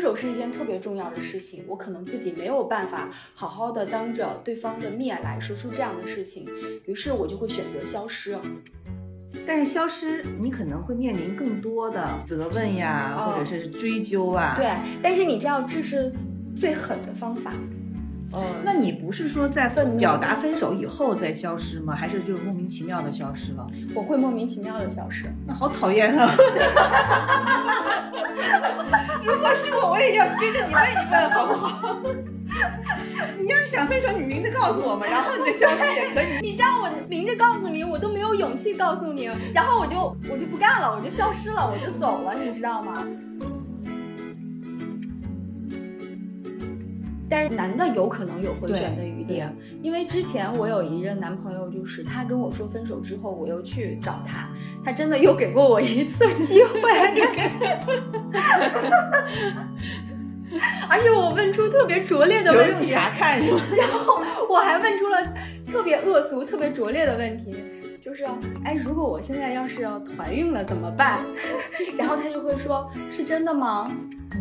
分手是一件特别重要的事情，我可能自己没有办法好好的当着对方的面来说出这样的事情，于是我就会选择消失。但是消失，你可能会面临更多的责问呀，哦或者是追究啊。对，但是你知道这是最狠的方法。呃，那你不是说在愤怒表达分手以后再消失吗？还是就莫名其妙的消失了？我会莫名其妙的消失。那好讨厌啊！如果是我，我也要追着你问一问，好不好？你要是想分手，你明着告诉我们，然后你再消失也可以。你知道我明着告诉你，我都没有勇气告诉你，然后我就我就不干了，我就消失了，我就走了，你知道吗？但是男的有可能有回旋的余地，因为之前我有一任男朋友，就是他跟我说分手之后，我又去找他，他真的又给过我一次机会，而且我问出特别拙劣的问题，用查看是吗？然后我还问出了特别恶俗、特别拙劣的问题，就是，哎，如果我现在要是要怀孕了怎么办？然后他就会说，是真的吗？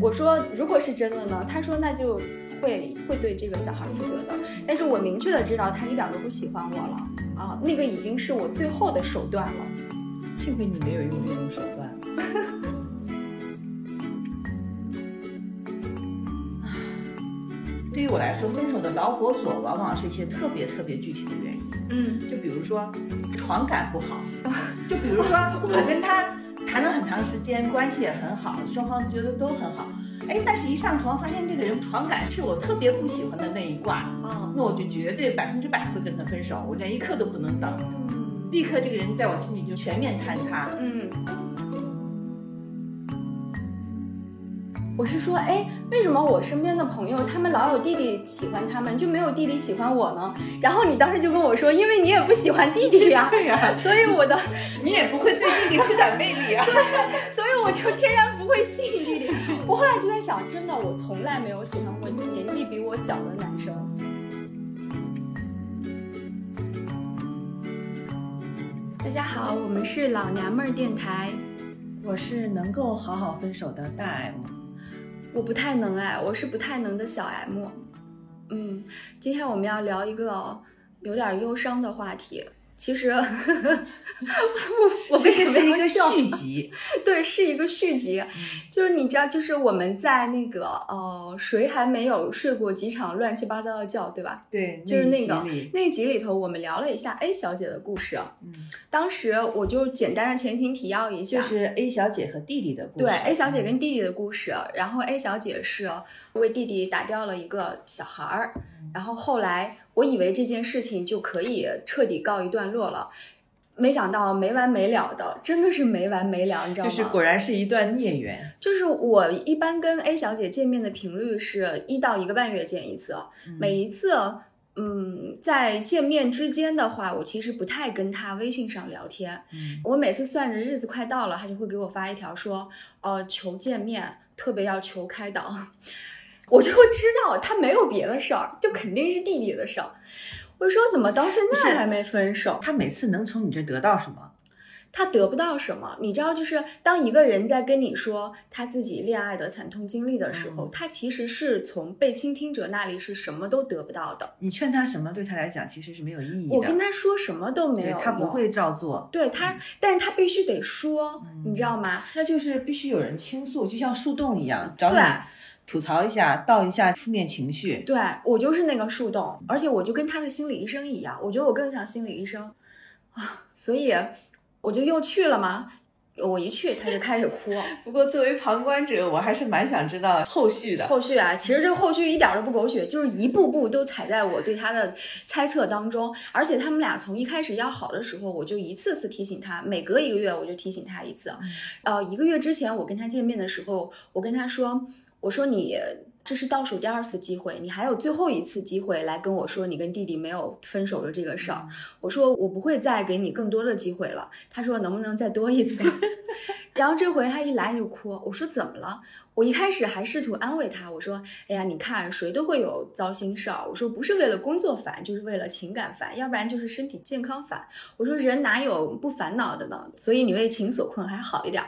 我说，如果是真的呢？他说那就会会对这个小孩负责的。但是我明确的知道他一点都不喜欢我了啊，那个已经是我最后的手段了。幸亏你没有用这种手段。对于我来说，分手的导火索往往是一些特别特别具体的原因。嗯就比如说床感不好，就比如说我跟他谈了很长时间，关系也很好，双方觉得都很好。哎，但是一上床发现这个人床感是我特别不喜欢的那一挂，啊那我就绝对百分之百会跟他分手，我连一刻都不能等，嗯立刻这个人在我心里就全面坍塌。嗯。我是说，哎，为什么我身边的朋友他们老有弟弟喜欢他们，就没有弟弟喜欢我呢？然后你当时就跟我说，因为你也不喜欢弟弟呀，对呀、所以我的，你也不会对弟弟施展魅力啊。对所以我就天然不会吸引。我后来就在想，真的，我从来没有喜欢过一个年纪比我小的男生。大家好，我们是老娘们儿电台。我是能够好好分手的大 M。我不太能哎，我是不太能的小 M。嗯，今天我们要聊一个有点忧伤的话题。其实，我我这为什么是一个笑？续集，对，是一个续集。就是你知道，就是我们在那个呃，谁还没有睡过几场乱七八糟的觉，对吧？对，就是那个那集里头，我们聊了一下 A 小姐的故事。嗯，当时我就简单的前情提要一下，就是 A 小姐和弟弟的故事。对 A 小姐嗯跟弟弟的故事，然后 A 小姐是为弟弟打掉了一个小孩儿，然后后来我以为这件事情就可以彻底告一段落了，没想到没完没了的，真的是没完没了，你知道吗？就是果然是一段孽缘。就是我一般跟 A 小姐见面的频率是一到一个半月见一次，每一次。嗯，在见面之间的话，我其实不太跟她微信上聊天。嗯我每次算着日子快到了，她就会给我发一条说，呃，求见面，特别要求开导。我就知道他没有别的事儿，就肯定是弟弟的事儿。我说怎么到现在还没分手？他每次能从你这得到什么？他得不到什么，你知道，就是当一个人在跟你说他自己恋爱的惨痛经历的时候，嗯他其实是从被倾听者那里是什么都得不到的。你劝他什么，对他来讲其实是没有意义的。我跟他说什么都没有他不会照做，对他，但是他必须得说，你知道吗？那就是必须有人倾诉，就像树洞一样，找你对吐槽一下，倒一下负面情绪。对我就是那个树洞，而且我就跟他是心理医生一样，我觉得我更像心理医生啊，所以我就又去了嘛。我一去他就开始哭，不过作为旁观者，我还是蛮想知道后续的。后续啊，其实这个后续一点都不狗血，就是一步步都踩在我对他的猜测当中。而且他们俩从一开始要好的时候，我就一次次提醒他，每隔一个月我就提醒他一次。呃，一个月之前我跟他见面的时候，我跟他说，我说你这是倒数第二次机会，你还有最后一次机会来跟我说你跟弟弟没有分手的这个事儿。我说我不会再给你更多的机会了。他说能不能再多一次？然后这回他一来就哭，我说怎么了？我一开始还试图安慰他，我说：“哎呀，你看谁都会有糟心事儿。我说不是为了工作烦，就是为了情感烦，要不然就是身体健康烦。我说人哪有不烦恼的呢？所以你为情所困还好一点。”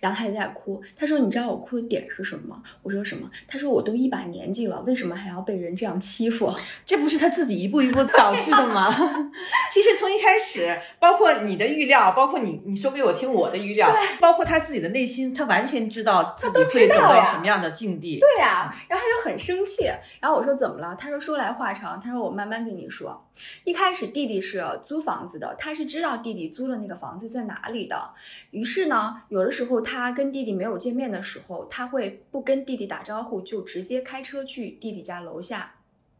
然后他就在哭，他说：“你知道我哭的点是什么吗？”我说：“什么？”他说：“我都一把年纪了，为什么还要被人这样欺负？这不是他自己一步一步导致的吗？其实从一开始，包括你的预料，包括你你说给我听我的预料，包括他自己的内心，他完全知道自己会走到什么样的境地。对呀，然后他就很生气。然后我说：“怎么了？”他说：“说来话长。”他说：“我慢慢跟你说。一开始弟弟是租房子的，他是知道弟弟租的那个房子在哪里的。于是呢，有的时候。”他跟弟弟没有见面的时候，他会不跟弟弟打招呼，就直接开车去弟弟家楼下。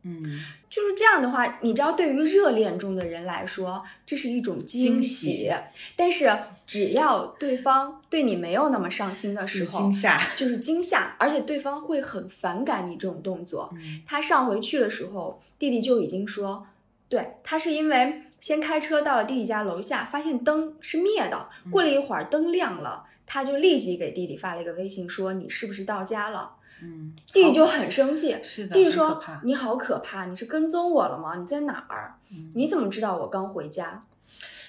嗯，就是这样的话，你知道，对于热恋中的人来说，这是一种惊喜。但是，只要对方对你没有那么上心的时候，惊吓就是惊吓，而且对方会很反感你这种动作。他上回去的时候，弟弟就已经说，对他是因为先开车到了弟弟家楼下，发现灯是灭的，过了一会儿灯亮了。他就立即给弟弟发了一个微信，说你是不是到家了？嗯，弟弟就很生气。是的，弟弟说你好可怕，你是跟踪我了吗？你在哪儿？你怎么知道我刚回家？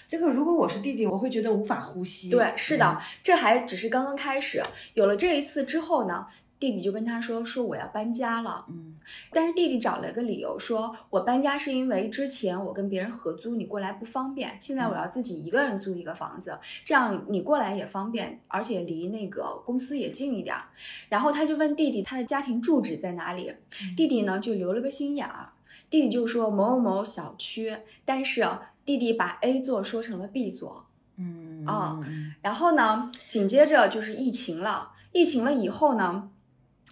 这个如果我是弟弟，我会觉得无法呼吸。对，是的，这还只是刚刚开始。有了这一次之后呢？弟弟就跟他说：“说我要搬家了。”嗯，但是弟弟找了个理由，说我搬家是因为之前我跟别人合租，你过来不方便。现在我要自己一个人租一个房子，这样你过来也方便，而且离那个公司也近一点。然后他就问弟弟他的家庭住址在哪里，弟弟呢就留了个心眼儿，弟弟就说某某某小区。但是弟弟把 A 座说成了 B 座，嗯啊，然后呢，紧接着就是疫情了，疫情了以后呢。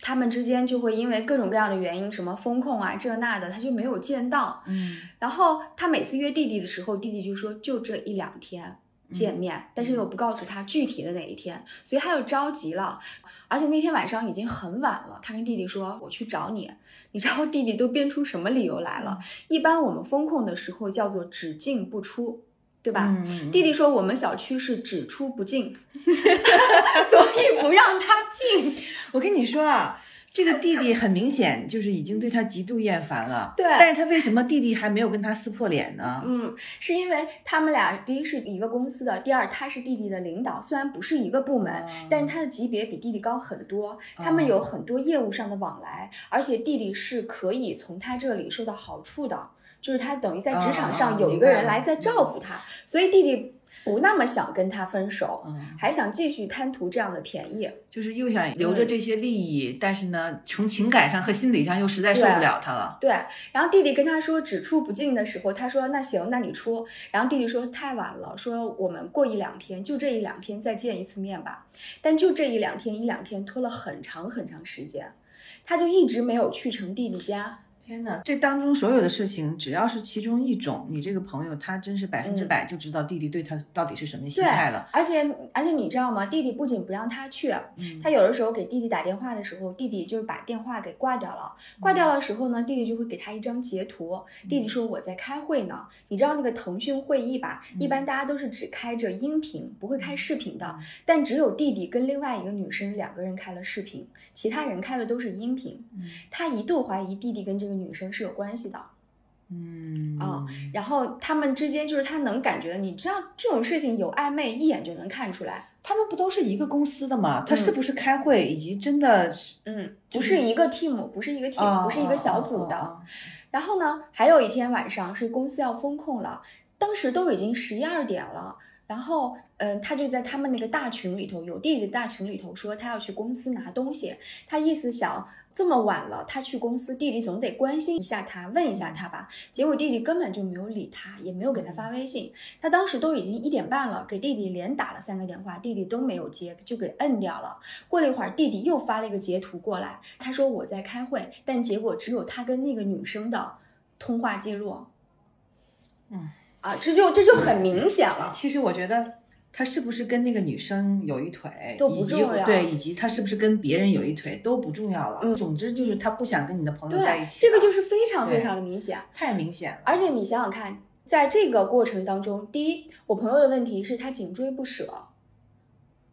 他们之间就会因为各种各样的原因，什么风控啊这那的，他就没有见到。嗯，然后他每次约弟弟的时候，弟弟就说就这一两天见面，但是又不告诉他具体的哪一天，所以他又着急了。而且那天晚上已经很晚了，他跟弟弟说我去找你，你知道弟弟都编出什么理由来了？一般我们风控的时候叫做只进不出。对吧？弟弟说我们小区是只出不进，所以不让他进。我跟你说啊，这个弟弟很明显就是已经对他极度厌烦了。对，但是他为什么弟弟还没有跟他撕破脸呢？嗯，是因为他们俩第一是一个公司的，第二他是弟弟的领导，虽然不是一个部门，但是他的级别比弟弟高很多，他们有很多业务上的往来，而且弟弟是可以从他这里受到好处的。就是他等于在职场上有一个人来在照顾他，所以弟弟不那么想跟他分手，还想继续贪图这样的便宜，就是又想留着这些利益，但是呢，从情感上和心理上又实在受不了他了。对，然后弟弟跟他说只出不进的时候，他说那行，那你出。然后弟弟说太晚了，说我们过一两天，就这一两天再见一次面吧。但就这一两天，一两天拖了很长很长时间，他就一直没有去成弟弟家。天呐，这当中所有的事情，只要是其中一种，你这个朋友他真是百分之百就知道弟弟对他到底是什么心态了。而且而且你知道吗？弟弟不仅不让他去，他有的时候给弟弟打电话的时候，弟弟就是把电话给挂掉了。挂掉的时候呢，弟弟就会给他一张截图。弟弟说我在开会呢。你知道那个腾讯会议吧？一般大家都是只开着音频，不会开视频的。但只有弟弟跟另外一个女生两个人开了视频，其他人开的都是音频。他一度怀疑弟弟跟这个。女生是有关系的，嗯啊，然后他们之间就是他能感觉，你知道这种事情有暧昧，一眼就能看出来。他们不都是一个公司的吗？他是不是开会，以及真的是，嗯，不是一个 team，不是一个 team，不是一个小组的。然后呢，还有一天晚上是公司要风控了，当时都已经十一二点了。然后，嗯，他就在他们那个大群里头，有弟弟的大群里头说他要去公司拿东西。他意思想这么晚了，他去公司，弟弟总得关心一下他，问一下他吧。结果弟弟根本就没有理他，也没有给他发微信。他当时都已经一点半了，给弟弟连打了三个电话，弟弟都没有接，就给摁掉了。过了一会儿，弟弟又发了一个截图过来，他说我在开会，但结果只有他跟那个女生的通话记录。嗯。啊，这就这就很明显了。其实我觉得他是不是跟那个女生有一腿都不重要，对，以及他是不是跟别人有一腿都不重要了。嗯，总之就是他不想跟你的朋友在一起。这个就是非常非常的明显，太明显了。而且你想想看，在这个过程当中，第一，我朋友的问题是他紧追不舍，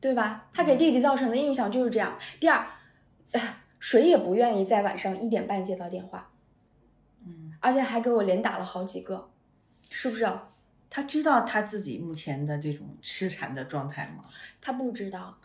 对吧？他给弟弟造成的印象就是这样。第二。谁也不愿意在晚上一点半接到电话，嗯，而且还给我连打了好几个，是不是？他知道他自己目前的这种痴缠的状态吗？他不知道，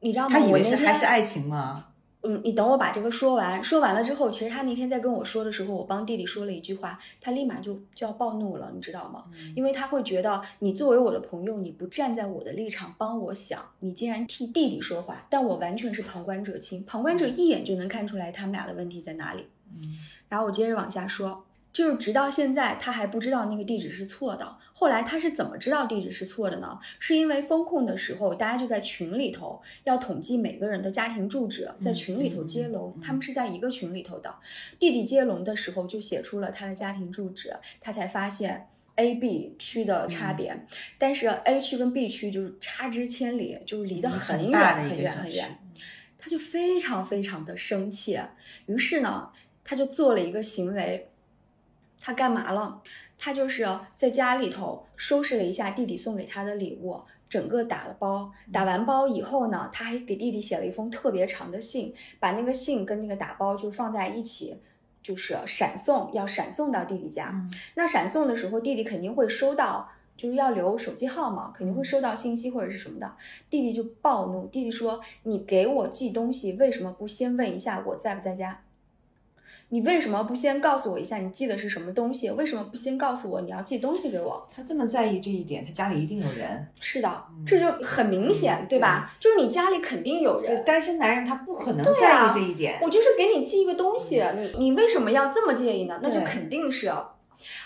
你知道吗？他以为是还是爱情吗？嗯，你等我把这个说完。说完了之后，其实他那天在跟我说的时候，我帮弟弟说了一句话，他立马就就要暴怒了，你知道吗？因为他会觉得你作为我的朋友，你不站在我的立场帮我想，你竟然替弟弟说话，但我完全是旁观者清，旁观者一眼就能看出来他们俩的问题在哪里。嗯然后我接着往下说，就是直到现在他还不知道那个地址是错的。后来他是怎么知道地址是错的呢？是因为风控的时候，大家就在群里头要统计每个人的家庭住址，在群里头接龙，他们是在一个群里头的。弟弟接龙的时候就写出了他的家庭住址，他才发现。A、B 区的差别，嗯但是 A 区跟 B 区就是差之千里，就是离得很远很远很远。他就非常非常的生气，于是呢，他就做了一个行为，他干嘛了？他就是在家里头收拾了一下弟弟送给他的礼物，整个打了包。打完包以后呢，他还给弟弟写了一封特别长的信，把那个信跟那个打包就放在一起，就是闪送，要闪送到弟弟家。嗯那闪送的时候，弟弟肯定会收到，就是要留手机号嘛，肯定会收到信息或者是什么的。弟弟就暴怒，弟弟说：“你给我寄东西，为什么不先问一下我在不在家？你为什么不先告诉我一下你寄的是什么东西？为什么不先告诉我你要寄东西给我？”他这么在意这一点，他家里一定有人。是的嗯，这就很明显，嗯对吧？就是你家里肯定有对，人。单身男人他不可能在啊意这一点。我就是给你寄一个东西，你你为什么要这么介意呢？那就肯定是。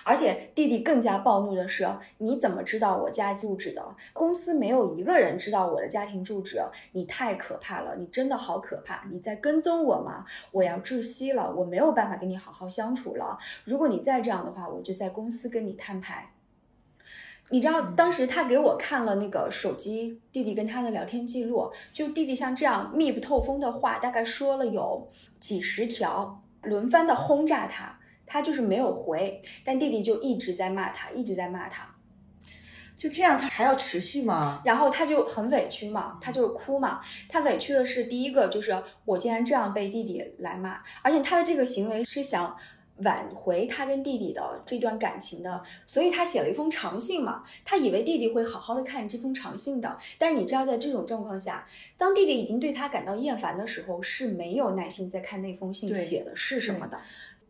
而且弟弟更加暴怒的是，你怎么知道我家住址的？公司没有一个人知道我的家庭住址，你太可怕了，你真的好可怕！你在跟踪我吗？我要窒息了，我没有办法跟你好好相处了。如果你再这样的话，我就在公司跟你摊牌。你知道当时他给我看了那个手机弟弟跟他的聊天记录，就弟弟像这样密不透风的话，大概说了有几十条，轮番的轰炸他，他就是没有回，但弟弟就一直在骂他，一直在骂他，就这样，他还要持续吗？然后他就很委屈嘛，他就是哭嘛。他委屈的是第一个就是我竟然这样被弟弟来骂，而且他的这个行为是想挽回他跟弟弟的这段感情的，所以他写了一封长信嘛。他以为弟弟会好好的看这封长信的，但是你知道，在这种状况下，当弟弟已经对他感到厌烦的时候，是没有耐心再看那封信写的是什么的。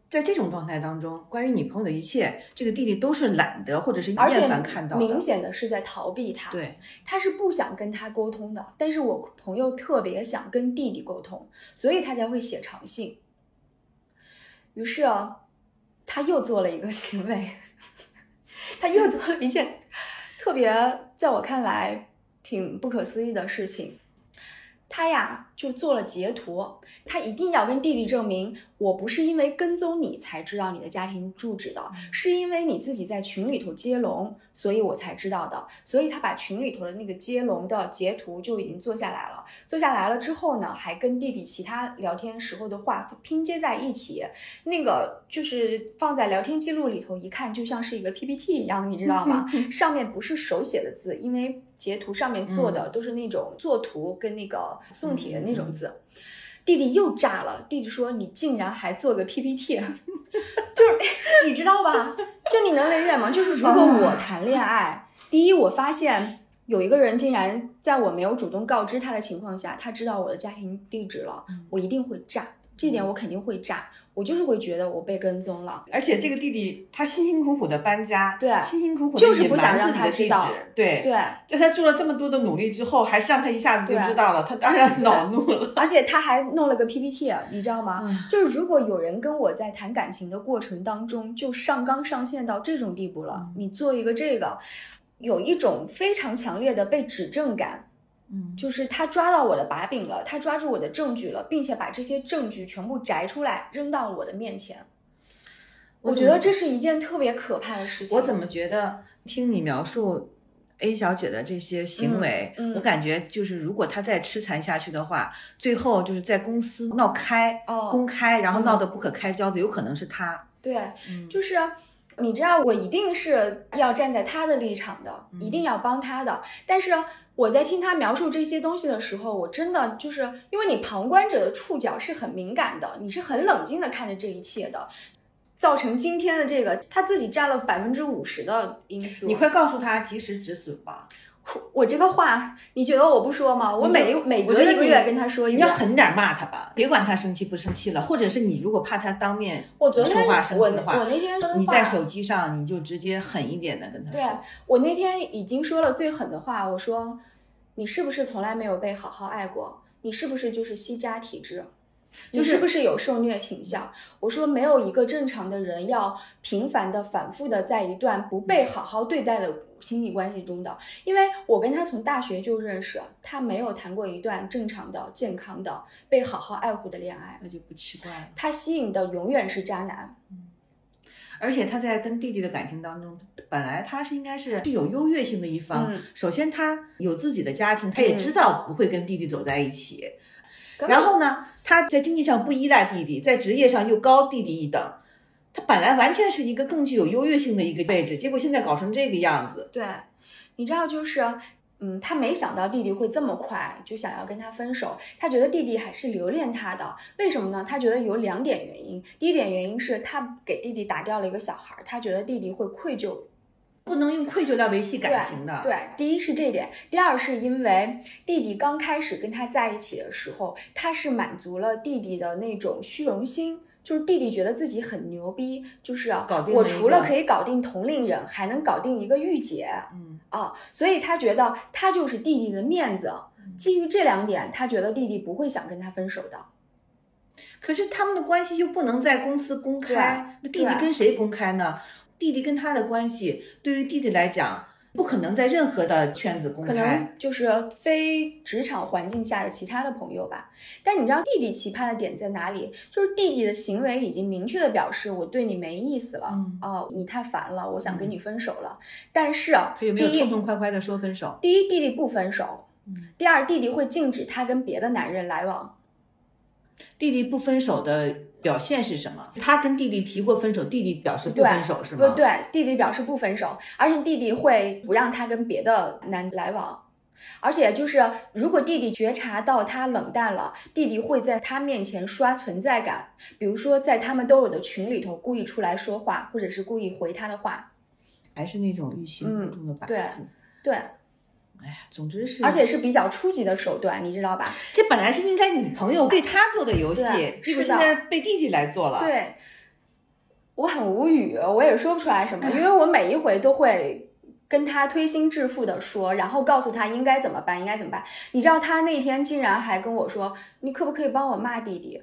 在这种状态当中，关于你朋友的一切，这个弟弟都是懒得或者是厌烦看到的。明显的是在逃避他，对，他是不想跟他沟通的，但是我朋友特别想跟弟弟沟通，所以他才会写长信。于是啊，他又做了一个 行为，他又做了一件特别在我看来挺不可思议的事情。他呀，就做了截图，他一定要跟弟弟证明，我不是因为跟踪你才知道你的家庭住址的，是因为你自己在群里头接龙，所以我才知道的。所以他把群里头的那个接龙的截图就已经做下来了。做下来了之后呢，还跟弟弟其他聊天时候的话拼接在一起，那个就是放在聊天记录里头，一看就像是一个 PPT 一样，你知道吗？上面不是手写的字，因为截图上面做的都是那种作图跟那个宋体的那种字。弟弟又炸了，弟弟说：“你竟然还做个 PPT，就是你知道吧？就你能理解吗？就是如果我谈恋爱，第一我发现有一个人竟然在我没有主动告知他的情况下，他知道我的家庭地址了，我一定会炸。这点我肯定会炸，我就是会觉得我被跟踪了。而且这个弟弟他辛辛苦苦的搬家，对辛辛苦苦地就是不想让他知道，对。对，在他做了这么多的努力之后，还是让他一下子就知道了，他当然恼怒了。而且他还弄了个 PPT，你知道吗？嗯就是如果有人跟我在谈感情的过程当中就上纲上线到这种地步了，你做一个这个，有一种非常强烈的被指证感。嗯，就是他抓到我的把柄了，他抓住我的证据了，并且把这些证据全部摘出来扔到我的面前。我觉得这是一件特别可怕的事情。我怎么觉得听你描述 A 小姐的这些行为，嗯嗯我感觉就是如果她再痴缠下去的话，最后就是在公司闹开、哦公开，然后嗯闹得不可开交的，有可能是她。对，嗯就是你知道我一定是要站在他的立场的，一定要帮他的。但是我在听他描述这些东西的时候，我真的就是因为你旁观者的触角是很敏感的，你是很冷静的看着这一切的，造成今天的这个他自己占了百分之五十的因素。你快告诉他及时止损吧。我这个话，你觉得我不说吗？我每每隔一个月跟他说一遍。你要狠点骂他吧，别管他生气不生气了。或者是你如果怕他当面我昨天说话生气的话，我那天你在手机上你就直接狠一点的跟他说。对我那天已经说了最狠的话，我说你是不是从来没有被好好爱过？你是不是就是吸渣体质？你是不是有受虐倾向？我说没有一个正常的人要频繁的、反复的在一段不被好好对待的亲密关系中的，因为我跟他从大学就认识，他没有谈过一段正常的、健康的、被好好爱护的恋爱，那就不奇怪了。他吸引的永远是渣男，嗯，而且他在跟弟弟的感情当中，本来他是应该是具有优越性的一方，首先他有自己的家庭，他也知道不会跟弟弟走在一起。然后呢，他在经济上不依赖弟弟，在职业上又高弟弟一等，他本来完全是一个更具有优越性的一个位置，结果现在搞成这个样子。对，你知道，就是，嗯，他没想到弟弟会这么快就想要跟他分手，他觉得弟弟还是留恋他的，为什么呢？他觉得有两点原因，第一点原因是他给弟弟打掉了一个小孩，他觉得弟弟会愧疚。不能用愧疚来维系感情的。对，第一是这点，第二是因为弟弟刚开始跟他在一起的时候，他是满足了弟弟的那种虚荣心，就是弟弟觉得自己很牛逼，就是我除了可以搞定同龄人，还能搞定一个御姐，嗯啊，所以他觉得他就是弟弟的面子。基于这两点，他觉得弟弟不会想跟他分手的。可是他们的关系又不能在公司公开，那弟弟跟谁公开呢？弟弟跟他的关系，对于弟弟来讲，不可能在任何的圈子公开，可能就是非职场环境下的其他的朋友吧。但你知道弟弟奇葩的点在哪里？就是弟弟的行为已经明确的表示我对你没意思了，哦，你太烦了，我想跟你分手了。但是他有没有痛痛快快的说分手？第一，弟弟不分手；第二，弟弟会禁止他跟别的男人来往。弟弟不分手的表现是什么？他跟弟弟提过分手，弟弟表示不分手是吗？不对，弟弟表示不分手，而且弟弟会不让他跟别的男来往，而且就是如果弟弟觉察到他冷淡了，弟弟会在他面前刷存在感，比如说在他们都有的群里头故意出来说话，或者是故意回他的话，还是那种欲擒故纵的把戏，对。哎呀，总之是，而且是比较初级的手段，你知道吧？这本来是应该你朋友对他做的游戏，结果现在被弟弟来做了。对，我很无语，我也说不出来什么，因为我每一回都会跟他推心置腹的说，然后告诉他应该怎么办，应该怎么办。你知道他那天竟然还跟我说：“你可不可以帮我骂弟弟？”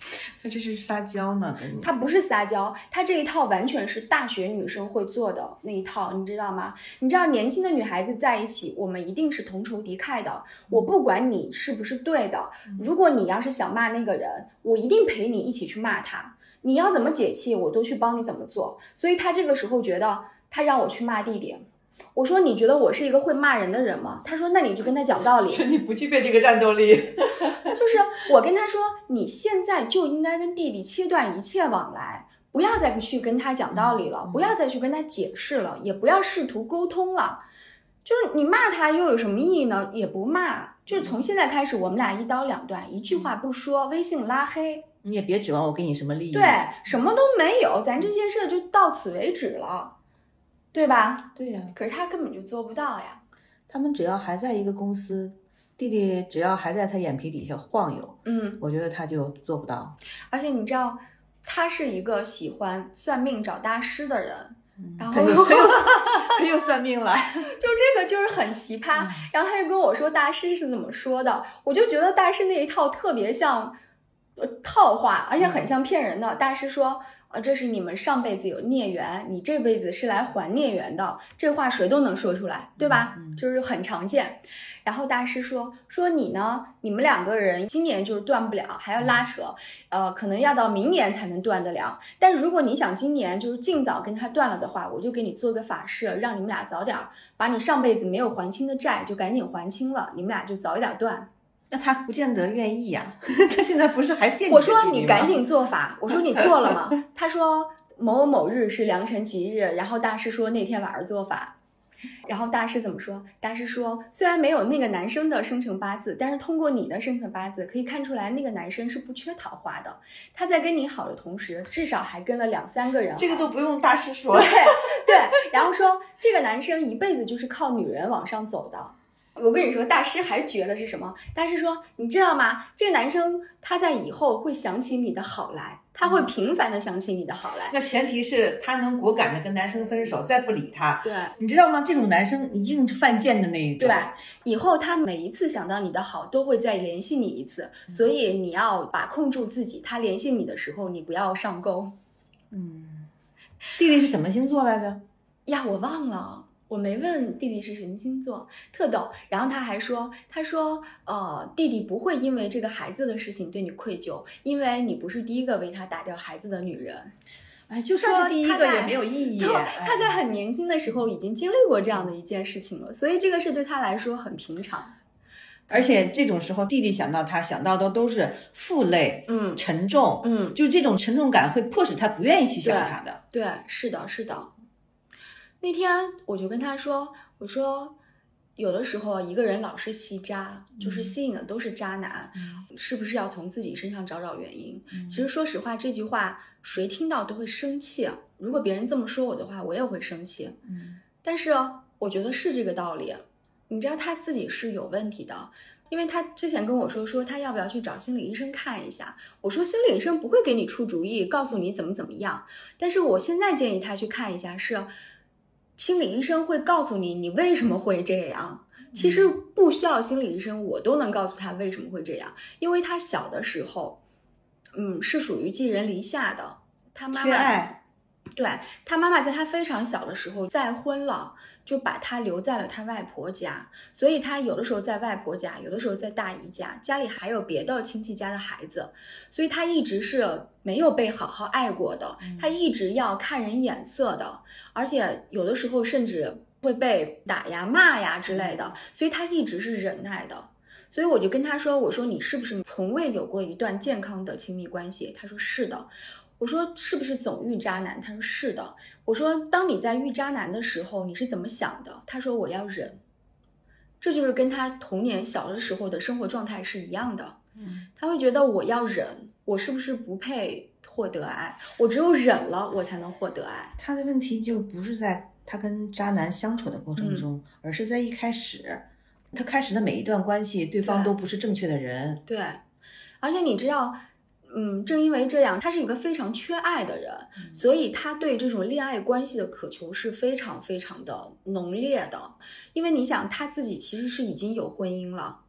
他这是撒娇呢，跟你。他不是撒娇，他这一套完全是大学女生会做的那一套，你知道吗？你知道年轻的女孩子在一起，我们一定是同仇敌忾的。我不管你是不是对的，如果你要是想骂那个人，我一定陪你一起去骂他。你要怎么解气，我都去帮你怎么做。所以他这个时候觉得，他让我去骂弟弟。我说你觉得我是一个会骂人的人吗？他说那你就跟他讲道理。说你不具备这个战斗力。就是我跟他说，你现在就应该跟弟弟切断一切往来，不要再去跟他讲道理了，不要再去跟他解释了，也不要试图沟通了。就是你骂他又有什么意义呢？也不骂，就是从现在开始，我们俩一刀两断，一句话不说，微信拉黑。你也别指望我给你什么利益。对，什么都没有，咱这件事就到此为止了。对吧？对呀，可是他根本就做不到呀。他们只要还在一个公司，弟弟只要还在他眼皮底下晃悠，嗯，我觉得他就做不到。而且你知道，他是一个喜欢算命找大师的人，然后 他又他又算命了，就这个就是很奇葩。然后他就跟我说大师是怎么说的，我就觉得大师那一套特别像套话，而且很像骗人的。大师说。啊，这是你们上辈子有孽缘，你这辈子是来还孽缘的。这话谁都能说出来，对吧？就是很常见。然后大师说说你呢，你们两个人今年就是断不了，还要拉扯，呃，可能要到明年才能断得了。但如果你想今年就是尽早跟他断了的话，我就给你做个法事，让你们俩早点把你上辈子没有还清的债就赶紧还清了，你们俩就早一点断。那他不见得愿意呀，他现在不是还惦记我说你赶紧做法，我说你做了吗？他说某某某日是良辰吉日，然后大师说那天晚上做法。然后大师怎么说？大师说，虽然没有那个男生的生辰八字，但是通过你的生辰八字可以看出来，那个男生是不缺桃花的。他在跟你好的同时，至少还跟了两三个人。这个都不用大师说。对 对，然后说这个男生一辈子就是靠女人往上走的。我跟你说，大师还绝了是什么？大师说，你知道吗？这个男生他在以后会想起你的好来，他会频繁的想起你的好来。那前提是他能果敢的跟男生分手，再不理他。对，你知道吗？这种男生一定是犯贱的那一种。对，以后他每一次想到你的好，都会再联系你一次。所以你要把控住自己，他联系你的时候，你不要上钩。嗯，弟弟是什么星座来着？呀，我忘了。我没问弟弟是什么星座，特逗。然后他还说，他说，呃，弟弟不会因为这个孩子的事情对你愧疚，因为你不是第一个为他打掉孩子的女人。哎，就算是第一个也没有意义。他在很年轻的时候已经经历过这样的一件事情了，所以这个事对他来说很平常。而且这种时候，弟弟想到他想到的都是负累，嗯，沉重，嗯，就是这种沉重感会迫使他不愿意去想他的。对，是的，是的。那天我就跟他说：“我说，有的时候一个人老是吸渣，就是吸引的都是渣男，是不是要从自己身上找找原因？其实说实话，这句话谁听到都会生气。如果别人这么说我的话，我也会生气。嗯，但是我觉得是这个道理。你知道他自己是有问题的，因为他之前跟我说说他要不要去找心理医生看一下。我说心理医生不会给你出主意，告诉你怎么怎么样。但是我现在建议他去看一下是。”心理医生会告诉你你为什么会这样，其实不需要心理医生，我都能告诉他为什么会这样，因为他小的时候，嗯，是属于寄人篱下的，他妈妈对他妈妈在他非常小的时候再婚了。就把他留在了他外婆家，所以他有的时候在外婆家，有的时候在大姨家，家里还有别的亲戚家的孩子，所以他一直是没有被好好爱过的，他一直要看人眼色的，而且有的时候甚至会被打呀、骂呀之类的，所以他一直是忍耐的。所以我就跟他说：“我说你是不是从未有过一段健康的亲密关系？”他说：“是的。”我说是不是总遇渣男？他说是的。我说当你在遇渣男的时候，你是怎么想的？他说我要忍。这就是跟他童年小的时候的生活状态是一样的。嗯，他会觉得我要忍，我是不是不配获得爱？我只有忍了，我才能获得爱。他的问题就不是在他跟渣男相处的过程中，而是在一开始，他开始的每一段关系，对方都不是正确的人。对，而且你知道。嗯，正因为这样，他是一个非常缺爱的人，所以他对这种恋爱关系的渴求是非常非常的浓烈的。因为你想，他自己其实是已经有婚姻了，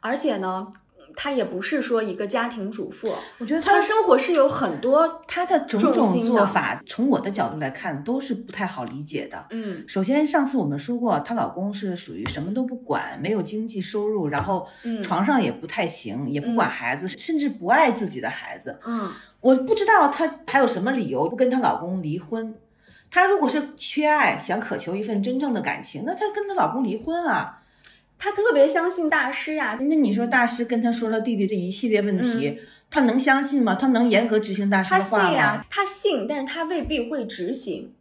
而且呢。她也不是说一个家庭主妇，我觉得她的生活是有很多她的种种做法，从我的角度来看都是不太好理解的。嗯，首先上次我们说过，她老公是属于什么都不管，没有经济收入，然后床上也不太行，也不管孩子，甚至不爱自己的孩子。嗯，我不知道她还有什么理由不跟她老公离婚。她如果是缺爱，想渴求一份真正的感情，那她跟她老公离婚啊。他特别相信大师呀，那你说大师跟他说了弟弟这一系列问题，他能相信吗？他能严格执行大师的话吗？他信呀，他信，但是他未必会执行。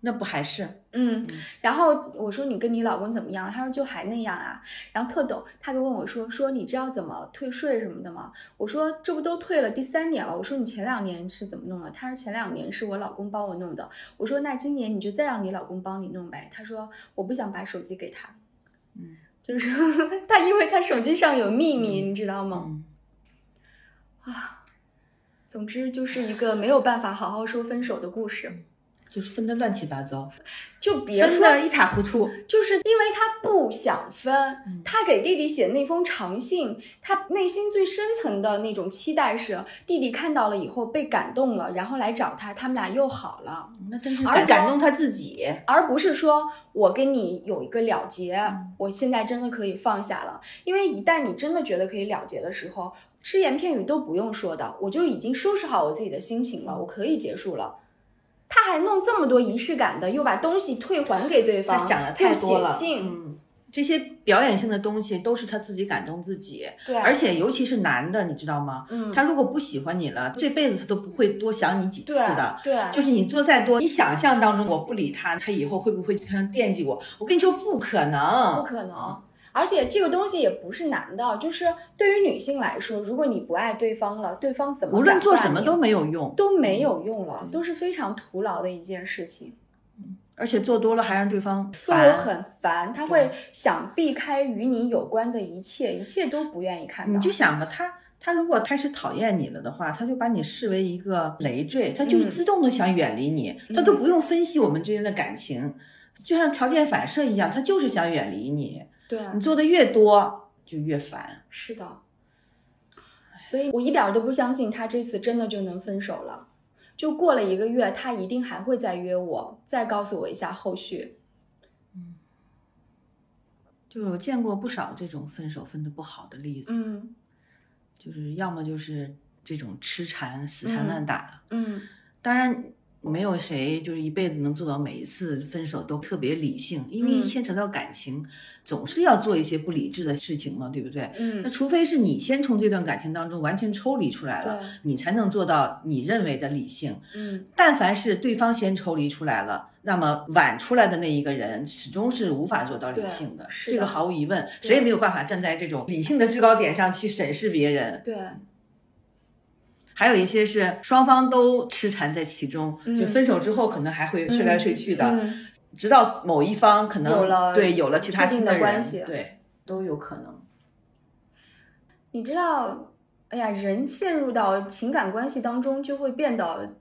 那不还是？嗯。然后我说你跟你老公怎么样？他说就还那样啊。然后特逗，他就问我说说你知道怎么退税什么的吗？我说这不都退了第三年了。我说你前两年是怎么弄的？他说前两年是我老公帮我弄的。我说那今年你就再让你老公帮你弄呗。他说我不想把手机给他。嗯，就是他，因为他手机上有秘密，你知道吗？啊，总之就是一个没有办法好好说分手的故事。就是分的乱七八糟，就别分的一塌糊涂。就是因为他不想分，他给弟弟写那封长信，他内心最深层的那种期待是弟弟看到了以后被感动了，然后来找他，他们俩又好了。那真是而感动他自己，而不是说我跟你有一个了结，我现在真的可以放下了。因为一旦你真的觉得可以了结的时候，只言片语都不用说的，我就已经收拾好我自己的心情了，我可以结束了。他还弄这么多仪式感的，又把东西退还给对方，他想的太多了。写信，嗯，这些表演性的东西都是他自己感动自己，对，而且尤其是男的，你知道吗？嗯，他如果不喜欢你了，这辈子他都不会多想你几次的。对，就是你做再多，你想象当中我不理他，他以后会不会经常惦记我？我跟你说不可能，不可能。而且这个东西也不是难的，就是对于女性来说，如果你不爱对方了，对方怎么无论做什么都没有用，都没有用了，都是非常徒劳的一件事情。而且做多了还让对方烦，很烦，他会想避开与你有关的一切，一切都不愿意看到。你就想吧，他他如果开始讨厌你了的话，他就把你视为一个累赘，他就自动的想远离你，他都不用分析我们之间的感情，就像条件反射一样，他就是想远离你。对你做的越多，就越烦。是的，所以我一点都不相信他这次真的就能分手了。就过了一个月，他一定还会再约我，再告诉我一下后续。嗯，就有见过不少这种分手分的不好的例子。嗯，就是要么就是这种痴缠、死缠烂打。嗯，当然。没有谁就是一辈子能做到每一次分手都特别理性，因为牵扯到感情，总是要做一些不理智的事情嘛，对不对？嗯，那除非是你先从这段感情当中完全抽离出来了，你才能做到你认为的理性。嗯，但凡是对方先抽离出来了，那么晚出来的那一个人始终是无法做到理性的，这个毫无疑问，谁也没有办法站在这种理性的制高点上去审视别人。对。还有一些是双方都痴缠在其中，就分手之后可能还会睡来睡去的，直到某一方可能对有了其他新的关系，对都有可能。你知道，哎呀，人陷入到情感关系当中就会变得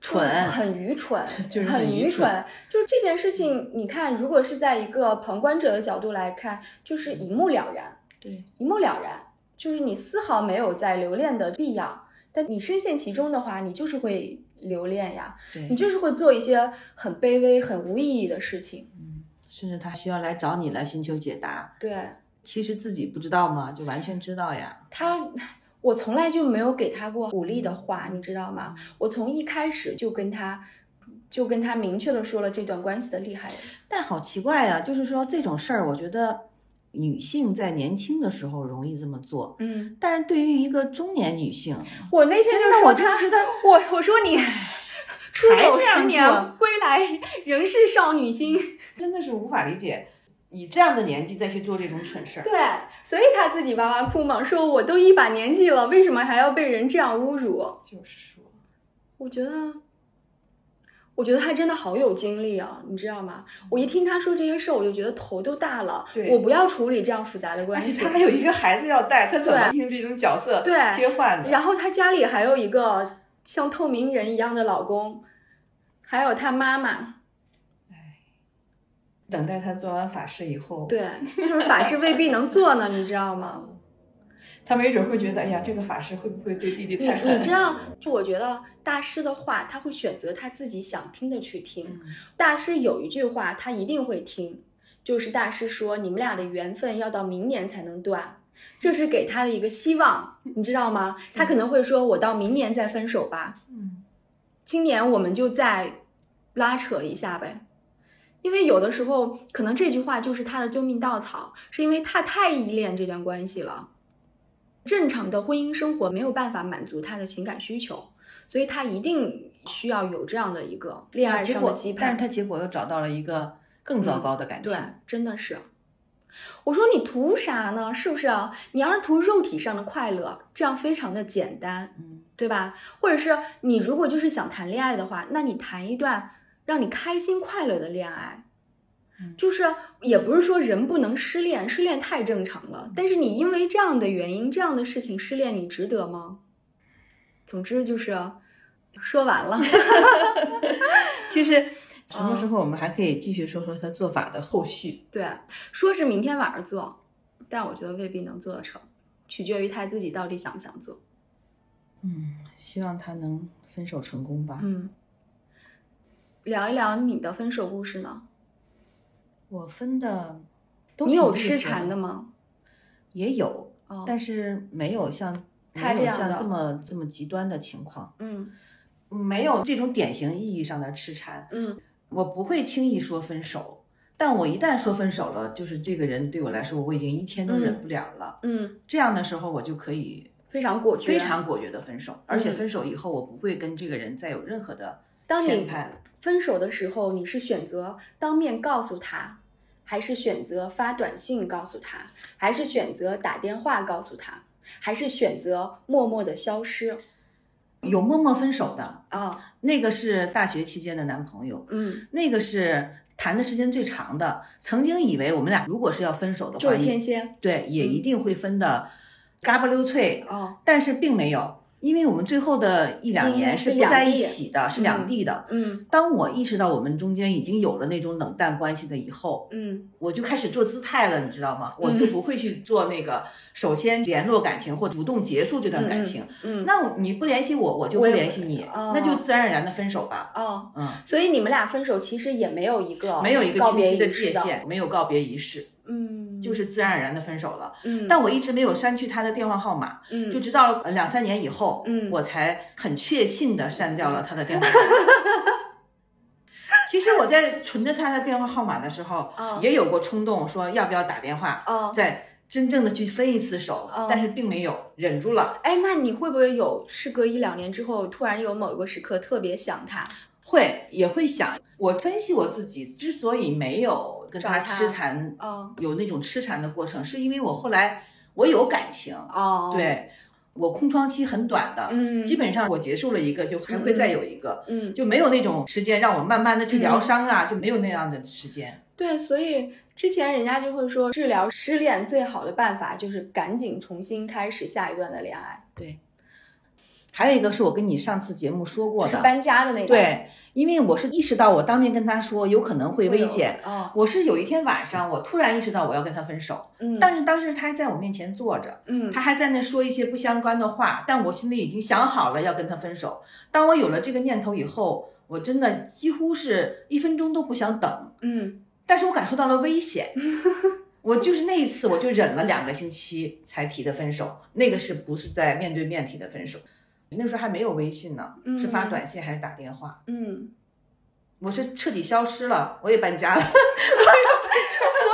蠢，很愚蠢，就是很愚蠢。就这件事情，你看，如果是在一个旁观者的角度来看，就是一目了然，对，一目了然。就是你丝毫没有在留恋的必要，但你深陷其中的话，你就是会留恋呀，你就是会做一些很卑微、很无意义的事情。嗯，甚至他需要来找你来寻求解答。对，其实自己不知道吗？就完全知道呀。他，我从来就没有给他过鼓励的话，你知道吗？我从一开始就跟他，就跟他明确的说了这段关系的厉害。但好奇怪啊，就是说这种事儿，我觉得。女性在年轻的时候容易这么做，嗯，但是对于一个中年女性，我那天就说，我就觉得，我我说你出走十年归来仍是少女心，真的是无法理解，以这样的年纪再去做这种蠢事儿。对，所以她自己哇哇哭嘛，说我都一把年纪了，为什么还要被人这样侮辱？就是说，我觉得。我觉得他真的好有精力啊，你知道吗？我一听他说这些事儿，我就觉得头都大了。我不要处理这样复杂的关系。他还有一个孩子要带，他怎么听这种角色对切换的？然后他家里还有一个像透明人一样的老公，还有他妈妈。哎，等待他做完法事以后，对，就是法事未必能做呢，你知道吗？他没准会觉得，哎呀，这个法师会不会对弟弟太狠？你你知道，就我觉得大师的话，他会选择他自己想听的去听。大师有一句话，他一定会听，就是大师说：“你们俩的缘分要到明年才能断。”这是给他的一个希望，你知道吗？他可能会说：“我到明年再分手吧。”嗯，今年我们就再拉扯一下呗。因为有的时候，可能这句话就是他的救命稻草，是因为他太依恋这段关系了。正常的婚姻生活没有办法满足他的情感需求，所以他一定需要有这样的一个恋爱上的羁绊。但是他结果又找到了一个更糟糕的感情。对，真的是。我说你图啥呢？是不是啊？你要是图肉体上的快乐，这样非常的简单，嗯，对吧？或者是你如果就是想谈恋爱的话，那你谈一段让你开心快乐的恋爱。就是也不是说人不能失恋，失恋太正常了。但是你因为这样的原因、这样的事情失恋，你值得吗？总之就是说完了。其实什么时候我们还可以继续说说他做法的后续？对，说是明天晚上做，但我觉得未必能做得成，取决于他自己到底想不想做。嗯，希望他能分手成功吧。嗯，聊一聊你的分手故事呢？我分的，你有痴缠的吗？也有，但是没有像他这样这么这么极端的情况。嗯，没有这种典型意义上的痴缠。嗯，我不会轻易说分手，但我一旦说分手了，就是这个人对我来说，我已经一天都忍不了了。嗯，这样的时候，我就可以非常果决，非常果决的分手，而且分手以后，我不会跟这个人再有任何的当你牵绊。分手的时候，你是选择当面告诉他，还是选择发短信告诉他，还是选择打电话告诉他，还是选择默默的消失？有默默分手的，啊，那个是大学期间的男朋友，嗯，那个是谈的时间最长的。曾经以为我们俩如果是要分手的话，就是天蝎。对，也一定会分的嘎巴溜脆，哦，但是并没有，因为我们最后的一两嗯年是不在一起的，是两地的。嗯当我意识到我们中间已经有了那种冷淡关系的以后，嗯我就开始做姿态了，你知道吗？我就不会去做那个首先联络感情或主动结束这段感情。嗯，那你不联系我，我就不联系你，哦那就自然而然的分手吧。哦，嗯，所以你们俩分手其实也没有一个没有一个清晰的，界限，没有告别仪式，嗯，就是自然而然的分手了。嗯，但我一直没有删去他的电话号码，嗯就直到呃两三年以后，嗯我才很确信的删掉了他的电话号码。其实我在存着他的电话号码的时候，哦也有过冲动，说要不要打电话，哦，再真正的去分一次手，哦但是并没有，忍住了。哎，那你会不会有事隔一两年之后，突然有某一个时刻特别想他？会也会想，我分析我自己之所以没有跟他痴缠，哦有那种痴缠的过程，是因为我后来我有感情，哦，，对我空窗期很短的，嗯。基本上我结束了一个就还会再有一个，嗯，就没有那种时间让我慢慢的去疗伤啊，就没有那样的时间。对，所以之前人家就会说，治疗失恋最好的办法就是赶紧重新开始下一段的恋爱，对。还有一个是我跟你上次节目说过的，是搬家的那个，对，因为我是意识到我当面跟他说有可能会危险。哦，我是有一天晚上，我突然意识到我要跟他分手，嗯，但是当时他还在我面前坐着，嗯他还在那说一些不相关的话，但我心里已经想好了要跟他分手。当我有了这个念头以后，我真的几乎是一分钟都不想等，嗯但是我感受到了危险。我就是那一次，我就忍了两个星期才提的分手，那个是不是在面对面提的分手？那时候还没有微信呢，嗯是发短信还是打电话？嗯，我是彻底消失了，我也搬家了。所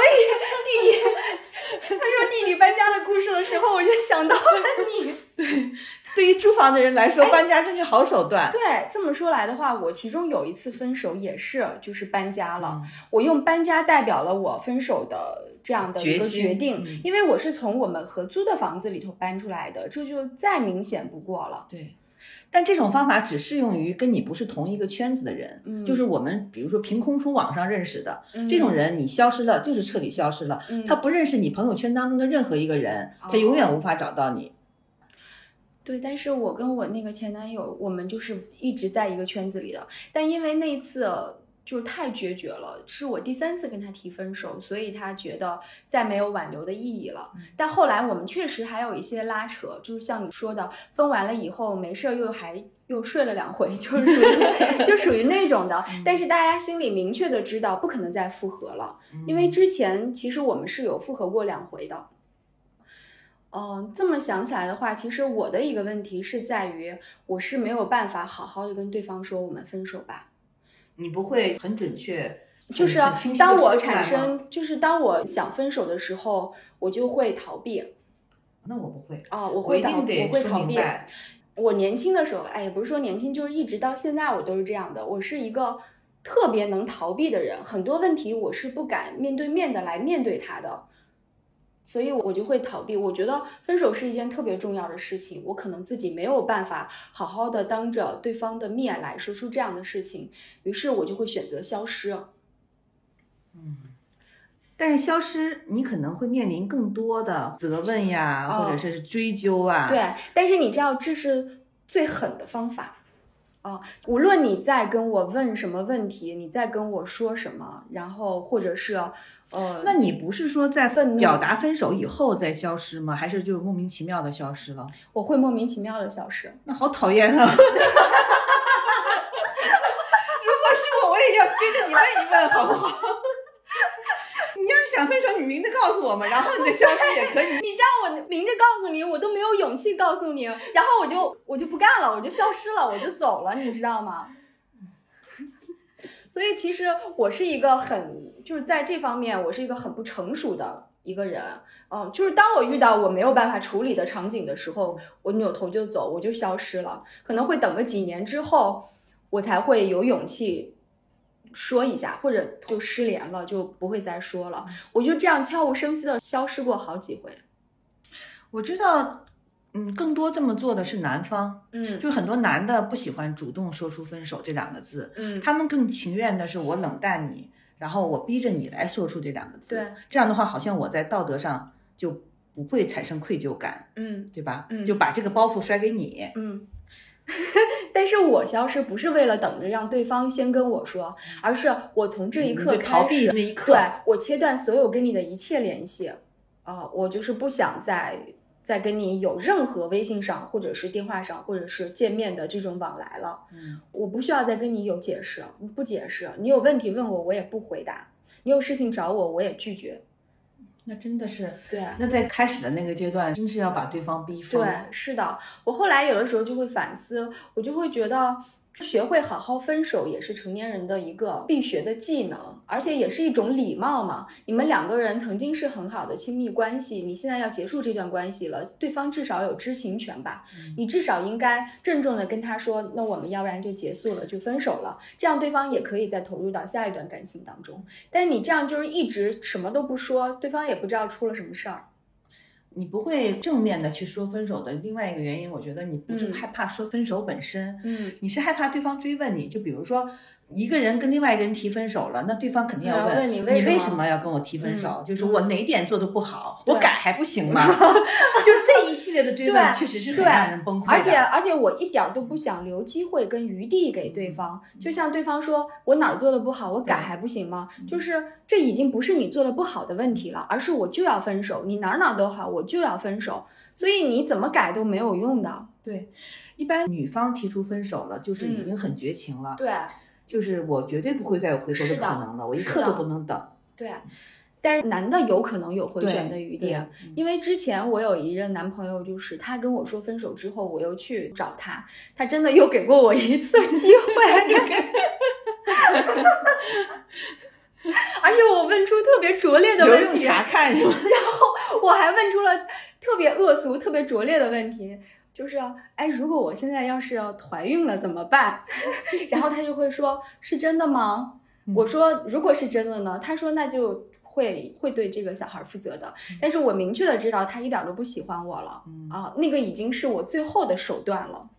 以弟弟，他说弟弟搬家的故事的时候，我就想到了你。对于租房的人来说，搬家真是好手段。对，这么说来的话，我其中有一次分手也是就是搬家了，嗯我用搬家代表了我分手的这样的一个决定，嗯因为我是从我们合租的房子里头搬出来的，这就再明显不过了。对，但这种方法只适用于跟你不是同一个圈子的人，嗯就是我们比如说凭空从网上认识的、嗯这种人，你消失了就是彻底消失了，嗯他不认识你朋友圈当中的任何一个人，他永远无法找到你。对，但是我跟我那个前男友，我们就是一直在一个圈子里的，但因为那一次就是太决绝了，是我第三次跟他提分手，所以他觉得再没有挽留的意义了。但后来我们确实还有一些拉扯，就是像你说的，分完了以后没事儿又还。又睡了两回，就是属于 就属于那种的，但是大家心里明确的知道不可能再复合了，因为之前其实我们是有复合过两回的。嗯，这么想起来的话，其实我的一个问题是在于，我是没有办法好好的跟对方说我们分手吧。你不会很准确，就是当我产，生，就是当我想分手的时候，我就会逃避那我不会，啊、我我会逃，定得说我会逃避。我年轻的时候，哎，也不是说年轻，就是一直到现在我都是这样的。我是一个特别能逃避的人，很多问题我是不敢面对面的来面对他的，所以我就会逃避。我觉得分手是一件特别重要的事情，我可能自己没有办法好好的当着对方的面来说出这样的事情，于是我就会选择消失。嗯但是消失，你可能会面临更多的责问呀，哦或者是追究啊。对，但是你知道这是最狠的方法。啊，无论你在跟我问什么问题，你在跟我说什么，然后或者是，呃，那你不是说在愤怒表达分手以后再消失吗？还是就莫名其妙的消失了？我会莫名其妙的消失。那好讨厌啊！如果是我，我也要追着你问一问，好不好？你要是想分手，你明着告诉我们，然后你再消我明着告诉你，我都没有勇气告诉你，然后我就我就不干了，我就消失了，我就走了，你知道吗？所以其实我是一个很，就是在这方面我是一个很不成熟的一个人。嗯，就是当我遇到我没有办法处理的场景的时候，我扭头就走，我就消失了。可能会等个几年之后，我才会有勇气说一下，或者就失联了，就不会再说了。我就这样悄无声息的消失过好几回。我知道，嗯，更多这么做的是男方，嗯就是很多男的不喜欢主动说出分手这两个字，嗯，他们更情愿的是我冷淡你，然后我逼着你来说出这两个字。对，这样的话好像我在道德上就不会产生愧疚感，嗯对吧？嗯就把这个包袱甩给你。嗯。但是我消失不是为了等着让对方先跟我说，而是我从这一你刻就逃避开始，那一刻对我切断所有跟你的一切联系，啊、我就是不想再再跟你有任何微信上或者是电话上或者是见面的这种往来了。嗯，我不需要再跟你有解释，不解释，你有问题问我，我也不回答；你有事情找我，我也拒绝。那真的是，对，那在开始的那个阶段，真是要把对方逼疯。对，是的，我后来有的时候就会反思，我就会觉得。学会好好分手也是成年人的一个必学的技能，而且也是一种礼貌嘛。你们两个人曾经是很好的亲密关系，你现在要结束这段关系了，对方至少有知情权吧？你至少应该郑重的跟他说，那我们要不然就结束了，就分手了，这样对方也可以再投入到下一段感情当中。但是你这样就是一直什么都不说，对方也不知道出了什么事儿。你不会正面的去说分手的另外一个原因，我觉得你不是嗯害怕说分手本身，嗯，你是害怕对方追问你。就比如说，一个人跟另外一个人提分手了，那对方肯定要问问你为什么为什么要跟我提分手？嗯就是我哪点做的不好，对我改还不行吗？就这一系列的追问，对确实是让人崩溃的。而且而且我一点儿都不想留机会跟余地给对方，就像对方说我哪儿做的不好，我改还不行吗？就是这已经不是你做的不好的问题了，而是我就要分手，你哪儿哪儿都好，我就要分手，所以你怎么改都没有用的。对，一般女方提出分手了，就是已嗯经很绝情了，对就是我绝对不会再有回头的可能了，我一刻都不能等。对，但是男的有可能有回旋的余地因为之前我有一任男朋友，就是他跟我说分手之后，我又去找他，他真的又给过我一次机会，而且我问出特别拙劣的问题？然后我还问出了特别恶俗、特别拙劣的问题，就是哎，如果我现在要是要怀孕了怎么办？然后他就会说：“是真的吗？”我说：“如果是真的呢？”他说：“那就会会对这个小孩负责的。”但是我明确的知道他一点都不喜欢我了嗯啊，那个已经是我最后的手段了。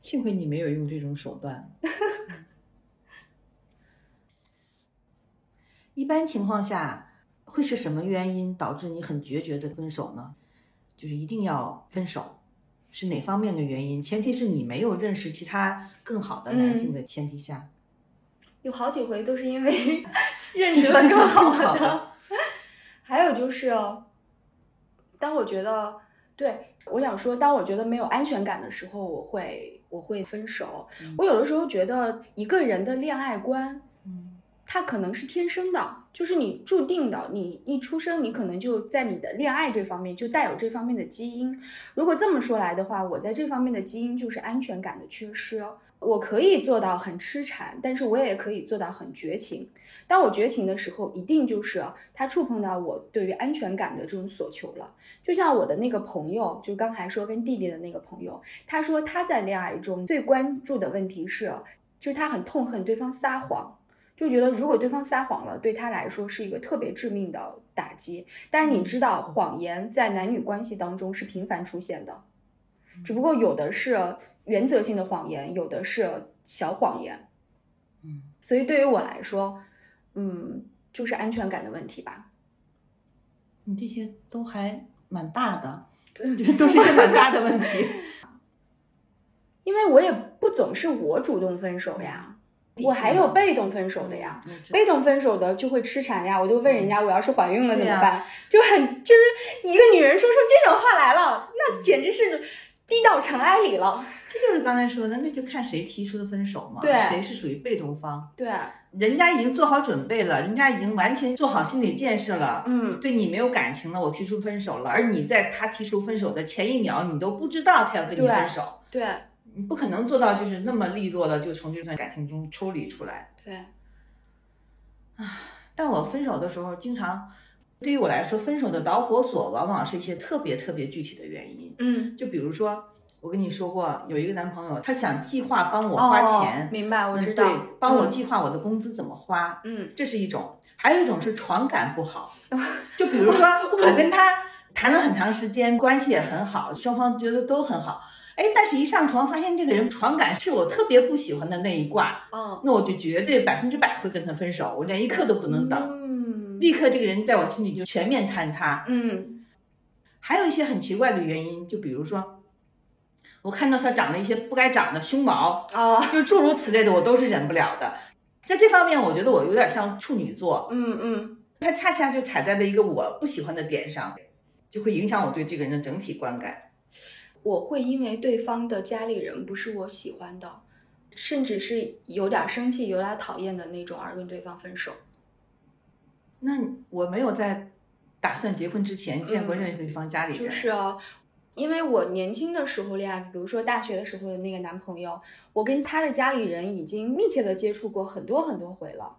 幸亏你没有用这种手段。一般情况下，会是什么原因导致你很决绝的分手呢？就是一定要分手，是哪方面的原因？前提是你没有认识其他更好的男性的前提下。有好几回都是因为 认识了更好的的。还有就是，当我觉得，对我想说，当我觉得没有安全感的时候，我会我会分手。我有的时候觉得一个人的恋爱观，嗯它可能是天生的，就是你注定的，你一出生，你可能就在你的恋爱这方面就带有这方面的基因。如果这么说来的话，我在这方面的基因就是安全感的缺失。我可以做到很痴缠，但是我也可以做到很绝情。当我绝情的时候，一定就是他触碰到我对于安全感的这种所求了。就像我的那个朋友，就刚才说跟弟弟的那个朋友，他说他在恋爱中最关注的问题是，就是他很痛恨对方撒谎。就觉得如果对方撒谎了，对他来说是一个特别致命的打击。但是你知道，谎言在男女关系当中是频繁出现的，只不过有的是原则性的谎言，有的是小谎言。嗯，所以对于我来说，嗯，就是安全感的问题吧。你这些都还蛮大的，对都是一些蛮大的问题。因为我也不总是我主动分手呀，我还有被动分手的呀。嗯被动分手的就会痴缠呀，我就问人家我要是怀孕了怎么办？就很就是一个女人说出这种话来了，那简直是低到尘埃里了。这就是刚才说的，那就看谁提出的分手嘛，对谁是属于被动方。对，人家已经做好准备了，人家已经完全做好心理建设了，嗯，对你没有感情了，我提出分手了，而你在他提出分手的前一秒，你都不知道他要跟你分手，对你不可能做到就是那么利落的就从这段感情中抽离出来。对，啊但我分手的时候，经常对于我来说，分手的导火索往往是一些特别特别具体的原因。嗯，就比如说，我跟你说过，有一个男朋友，他想计划帮我花钱，哦、明白，我知道，对，帮我嗯计划我的工资怎么花，嗯，这是一种；还有一种是床感不好，就比如说 我跟他谈了很长时间，关系也很好，双方觉得都很好。哎，但是一上床发现这个人床感是我特别不喜欢的那一挂，嗯，那我就绝对百分之百会跟他分手，我连一刻都不能等，嗯，立刻这个人在我心里就全面坍塌。嗯，还有一些很奇怪的原因，就比如说，我看到他长了一些不该长的胸毛，哦，就诸如此类的，我都是忍不了的。在这方面，我觉得我有点像处女座，嗯嗯，他恰恰就踩在了一个我不喜欢的点上，就会影响我对这个人的整体观感。我会因为对方的家里人不是我喜欢的，甚至是有点生气、有点讨厌的那种而跟对方分手。那我没有在打算结婚之前见过任何一方家里人，就是啊，因为我年轻的时候恋爱，比如说大学的时候的那个男朋友，我跟他的家里人已经密切的接触过很多很多回了。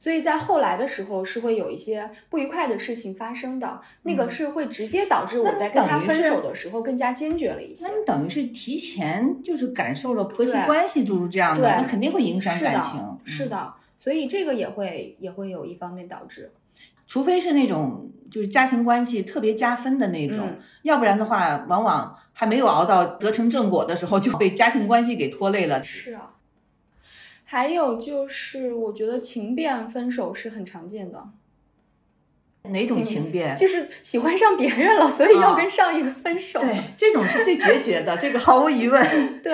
所以在后来的时候是会有一些不愉快的事情发生的，那个是会直接导致我在跟他分手的时候更加坚决了一些。那你等于是提前就是感受了婆媳关系，就是这样的，对那肯定会影响感情。嗯，是的，所以这个也会也会有一方面导致。除非是那种就是家庭关系特别加分的那种，嗯要不然的话，往往还没有熬到得成正果的时候，就被家庭关系给拖累了。是啊，还有就是我觉得情变分手是很常见的，哪种情变？就是喜欢上别人了，所以要啊跟上一个分手。对，这种是最决绝的，这个毫无疑问。对，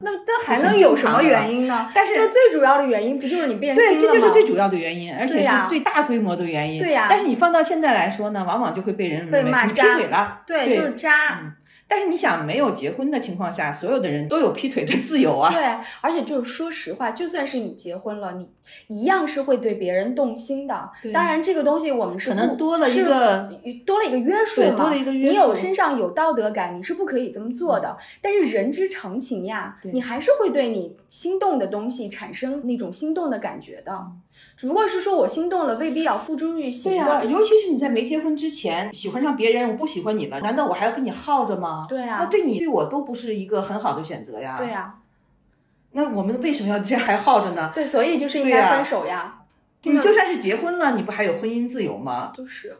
那那还能有什么原因呢？但是最主要的原因不就是你变心了对，吗？这就是最主要的原因，而且是最大规模的原因。对呀但是你放到现在来说呢，往往就会被人被认为你劈腿了。对，对就是渣。嗯但是你想，没有结婚的情况下，所有的人都有劈腿的自由啊。对，而且就是说实话，就算是你结婚了，你一样是会对别人动心的。对当然，这个东西我们是可能多了一个多了一个约束嘛，多了一个约束你有身上有道德感，你是不可以这么做的。但是人之常情呀，你还是会对你心动的东西产生那种心动的感觉的。只不过是说我心动了，未必要付诸于行对动。呀、尤其是你在没结婚之前喜欢上别人，我不喜欢你了，难道我还要跟你耗着吗？对呀那对你对我都不是一个很好的选择呀。对呀、那我们为什么要这样还耗着呢？对，所以就是应该分手呀。你就算是结婚了，你不还有婚姻自由吗？就是，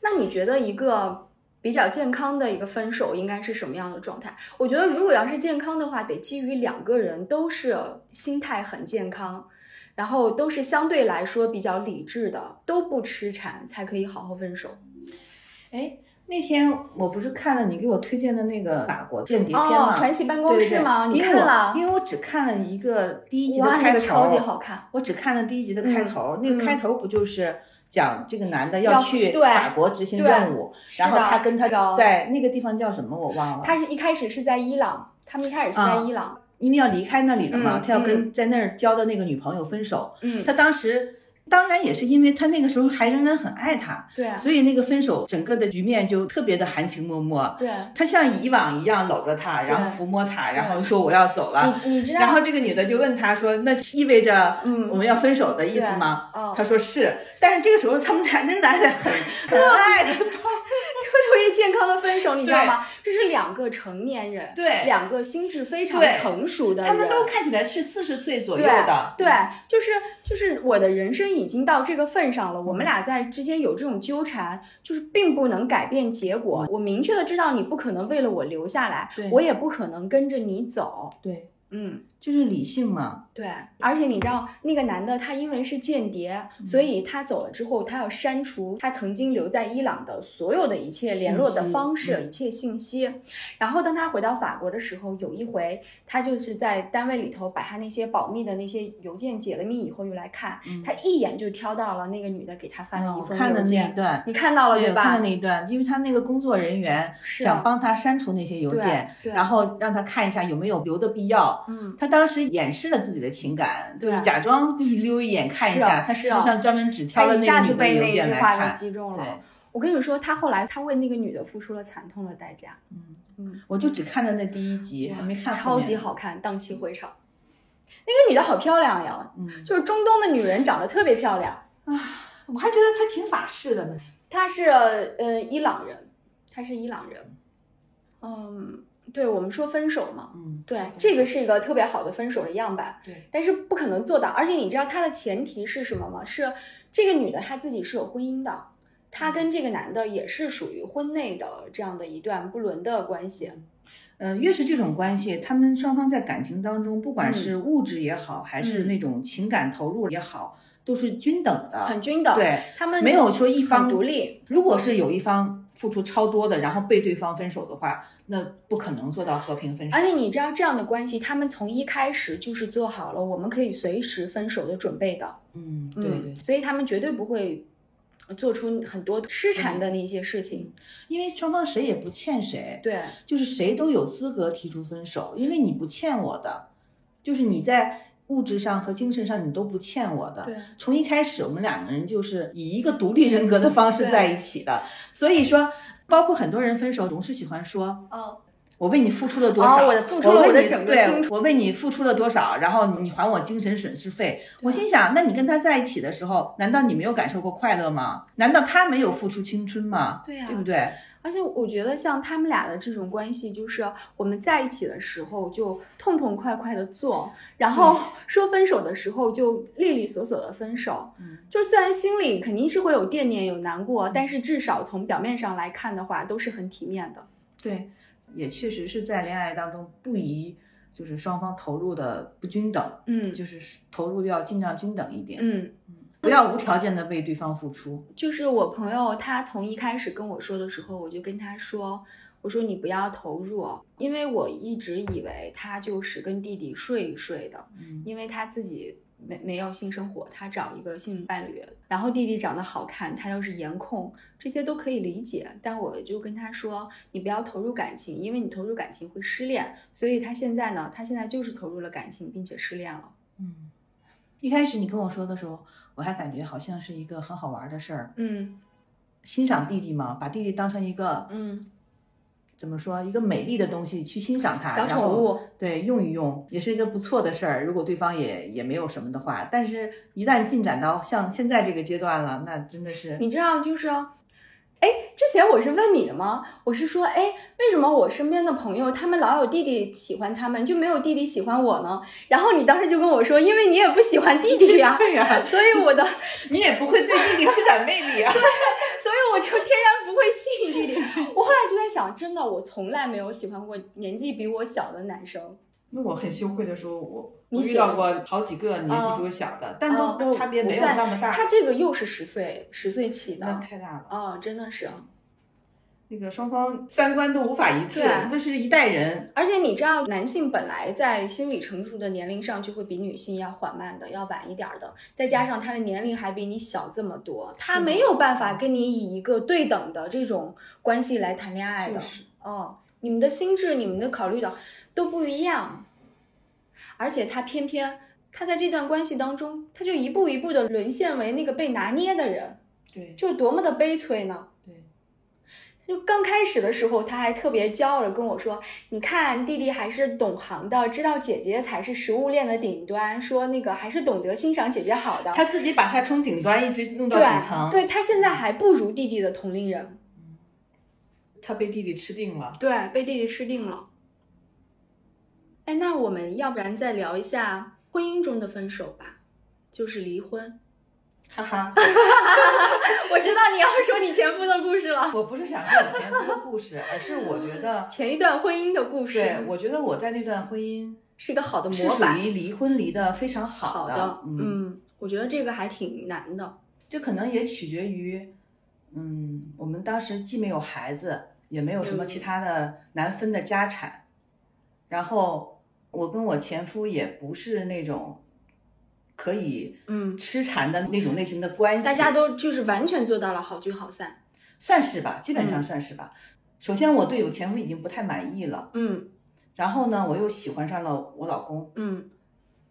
那你觉得一个比较健康的一个分手应该是什么样的状态？我觉得如果要是健康的话，得基于两个人都是心态很健康，然后都是相对来说比较理智的，都不痴缠，才可以好好分手。哎，那天我不是看了你给我推荐的那个法国间谍片哦，吗？传奇办公室吗？你看了？因为我只看了一个第一集的，开头，那个超级好看。我只看了第一集的开头，那嗯个开头不就是讲这个男的要去法国执行任务，然后他跟他在那个地方叫什么我忘了，他是一开始是在伊朗，他们一开始是在啊伊朗。因为要离开那里了嘛，嗯他要跟在那儿交的那个女朋友分手，嗯，他当时。当然也是因为他那个时候还仍然很爱她，对啊所以那个分手整个的局面就特别的含情脉脉。对。他像以往一样搂着她，然后抚摸她，然后说我要走了。你你知道？然后这个女的就问他说：“那意味着嗯我们要分手的意思吗？”他说是，但是这个时候他们俩仍然很 很爱的，特别健康的分手，你知道吗？这是两个成年人，对。两个心智非常成熟的人，他们都看起来是四十岁左右的，对，就是就是我的人生已经到这个份上了，我们俩在之间有这种纠缠，就是并不能改变结果。我明确的知道你不可能为了我留下来对，我也不可能跟着你走。对，嗯，就是理性嘛。对，而且你知道那个男的他因为是间谍，嗯所以他走了之后，他要删除他曾经留在伊朗的所有的一切联络的方式、嗯一切信息。然后当他回到法国的时候，有一回他就是在单位里头把他那些保密的那些邮件解了密以后又来看，他一眼就挑到了那个女的给他发一封我看的那一邮件。段，你看到了对，吧看到？那一段，因为他那个工作人员想帮他删除那些邮件，然后让他看一下有没有留的必要。嗯，他当时掩饰了自己的情感，就是对假装就是溜一眼看一下，他实是啊际上专门只挑了那个女的邮件来句话给看。击中了。我跟你说，他后来他为那个女的付出了惨痛的代价。嗯，我就只看了那第一集，还没看超级好看，荡气回肠。那个女的好漂亮呀，嗯，就是中东的女人长得特别漂亮啊。我还觉得她挺法式的呢。她是呃伊朗人，她是伊朗人。嗯，对我们说分手嘛，嗯，对，这个是一个特别好的分手的样板，对，但是不可能做到。而且你知道它的前提是什么吗？是这个女的她自己是有婚姻的，她跟这个男的也是属于婚内的这样的一段不伦的关系。嗯，越是这种关系，他们双方在感情当中，不管嗯是物质也好，还是那种情感投入也好，都是均等的，很均等，对，他们没有说一方独立，如果是有一方付出超多的，然后被对方分手的话，那不可能做到和平分手而。且你知道这样的关系，他们从一开始就是做好了我们可以随时分手的准备的，嗯，对嗯，对，所以他们绝对不会做出很多痴缠的那些事情，因为双方谁也不欠谁，对，就是谁都有资格提出分手，因为你不欠我的，就是你在物质上和精神上你都不欠我的。对，从一开始我们两个人就是以一个独立人格的方式在一起的，所以说，包括很多人分手总是喜欢说，哦，我为你付出了多少？哦我付出了为我的你对我为你付出了多少，然后你还我精神损失费。我心想，那你跟他在一起的时候，难道你没有感受过快乐吗？难道他没有付出青春吗？对呀对不对？而且我觉得像他们俩的这种关系，就是我们在一起的时候就痛痛快快的做，然后 说分手的时候就利利索索的分手。嗯，就虽然心里肯定是会有惦念、有难过，但是至少从表面上来看的话，都是很体面的。对，也确实是在恋爱当中不宜，就是双方投入的不均等，嗯就是投入要尽量均等一点，嗯，不要无条件的为对方付出。就是我朋友他从一开始跟我说的时候，我就跟他说。我说你不要投入，因为我一直以为他就是跟弟弟睡一睡的，嗯因为他自己没没有性生活，他找一个性伴侣，然后弟弟长得好看，他又是颜控，这些都可以理解。但我就跟他说，你不要投入感情，因为你投入感情会失恋。所以他现在呢，他现在就是投入了感情，并且失恋了。嗯，一开始你跟我说的时候，我还感觉好像是一个很好玩的事儿，嗯欣赏弟弟嘛，把弟弟当成一个嗯，怎么说，一个美丽的东西去欣赏他，小宠物，对，用一用也是一个不错的事儿。如果对方也也没有什么的话，但是一旦进展到像现在这个阶段了，那真的是你知道就是。哎，之前我是问你的吗？我是说，哎，为什么我身边的朋友他们老有弟弟喜欢他们，就没有弟弟喜欢我呢？然后你当时就跟我说，因为你也不喜欢弟弟呀，对呀、所以我的 你也不会对弟弟施展魅力啊。对所以我就天然不会吸引弟弟。我后来就在想，真的，我从来没有喜欢过年纪比我小的男生。那我很羞愧的说，我我遇到过好几个年纪比我小的，但嗯都差别没有那么大。他这个又是十岁，十岁起的那的，太大了，哦，真的是。那个双方三观都无法一致对，那是一代人。而且你知道，男性本来在心理成熟的年龄上就会比女性要缓慢的，要晚一点儿的，再加上他的年龄还比你小这么多，他没有办法跟你以一个对等的这种关系来谈恋爱的。就是哦，你们的心智、你们的考虑的都不一样，而且他偏偏他在这段关系当中，他就一步一步的沦陷为那个被拿捏的人，对就是多么的悲催呢？对，就刚开始的时候，他还特别骄傲的跟我说：“你看，弟弟还是懂行的，知道姐姐才是食物链的顶端，说那个还是懂得欣赏姐姐好的。他自己把他从顶端一直弄到底层，对，对他现在还不如弟弟的同龄人，他被弟弟吃定了。对，被弟弟吃定了。哎，那我们要不然再聊一下婚姻中的分手吧，就是离婚。哈哈，我知道你要说你前夫的故事了，我不是想说我前夫的故事，而是我觉得，前一段婚姻的故事，对我觉得我在那段婚姻是一个好的模板是属。于离婚离的非常好的，嗯嗯，我觉得这个还挺难的。这可能也取决于，嗯，我们当时既没有孩子，也没有什么嗯其他的难分的家产，然后我跟我前夫也不是那种可以嗯，痴缠的那种类型的关系，大家都就是完全做到了好聚好散。算是吧，基本上嗯算是吧。首先，我对我前夫已经不太满意了，嗯然后呢，我又喜欢上了我老公，嗯，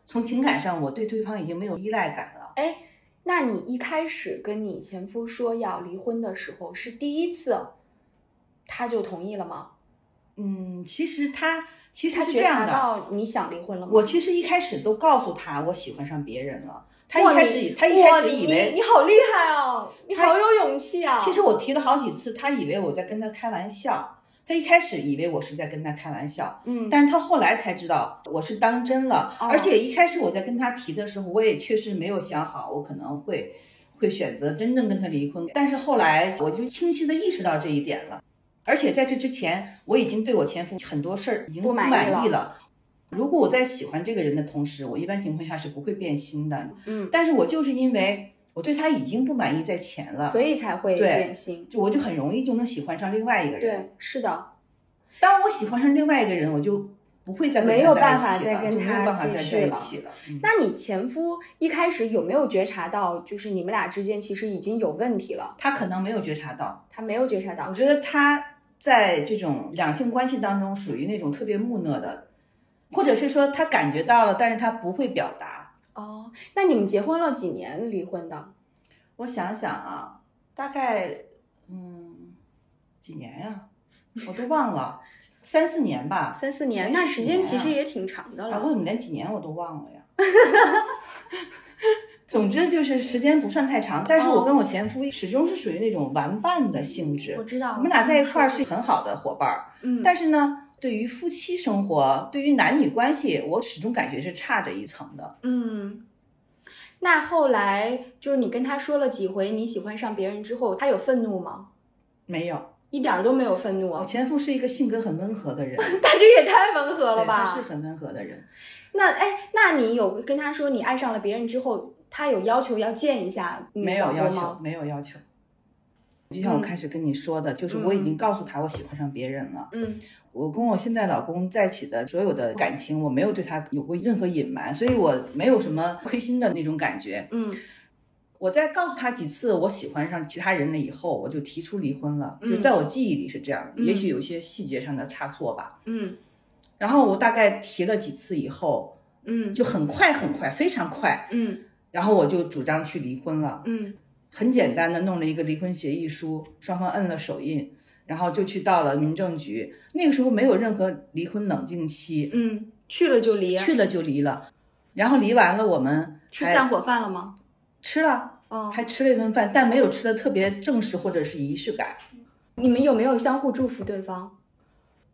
从情感上我对对方已经没有依赖感了。哎，那你一开始跟你前夫说要离婚的时候，是第一次他就同意了吗？嗯，其实他其实他是这样的，到你想离婚了吗？我其实一开始都告诉他我喜欢上别人了，他一开始他一开始以为你好厉害啊，你好有勇气啊。其实我提了好几次，他以为我在跟他开玩笑。他一开始以为我是在跟他开玩笑，嗯，但是他后来才知道我是当真了。哦而且一开始我在跟他提的时候，我也确实没有想好，我可能会会选择真正跟他离婚。但是后来我就清晰的意识到这一点了。而且在这之前，我已经对我前夫很多事儿已经不满意了。如果我在喜欢这个人的同时，我一般情况下是不会变心的。嗯，但是我就是因为我对他已经不满意在前了，所以才会变心。就我就很容易就能喜欢上另外一个人。对，是的，当我喜欢上另外一个人，我就不会再跟没有办法再跟他在一继续了起了。嗯那你前夫一开始有没有觉察到，就是你们俩之间其实已经有问题了？他可能没有觉察到，他没有觉察到我。觉得他在这种两性关系当中属于那种特别木讷的，或者是说他感觉到了，但是他不会表达。哦，那你们结婚了几年离婚的？我想想啊，大概嗯几年呀、我都忘了，三四年吧。三四年，哎那时间其实也挺长的啊，了。我怎么连几年我都忘了呀？总之就是时间不算太长，但是我跟我前夫始终是属于那种玩伴的性质我。知道，我们俩在一块儿是很好的伙伴儿，嗯，但是呢，对于夫妻生活，对于男女关系，我始终感觉是差着一层的。嗯，那后来就是你跟他说了几回你喜欢上别人之后，他有愤怒吗？没有，一点儿都没有愤怒啊我啊！前夫是一个性格很温和的人，他这也太温和了吧，他是？很温和的人。那哎，那你有跟他说你爱上了别人之后，他有要求要见一下没有要求？没有要求。就像我嗯开始跟你说的，就是我已经告诉他我喜欢上别人了。嗯我跟我现在老公在一起的所有的感情，我没有对他有过任何隐瞒，所以我没有什么亏心的那种感觉。嗯我在告诉他几次我喜欢上其他人了以后，我就提出离婚了。嗯就在我记忆里是这样，嗯也许有些细节上的差错吧。嗯然后我大概提了几次以后，嗯就很快很快，非常快，嗯然后我就主张去离婚了。嗯很简单的弄了一个离婚协议书，双方摁了手印，然后就去到了民政局。那个时候没有任何离婚冷静期，嗯，去了就离，去了就离了。然后离完了，我们还吃散伙饭了吗？吃了，哦，还吃了一顿饭，但没有吃的特别正式或者是仪式感。你们有没有相互祝福对方？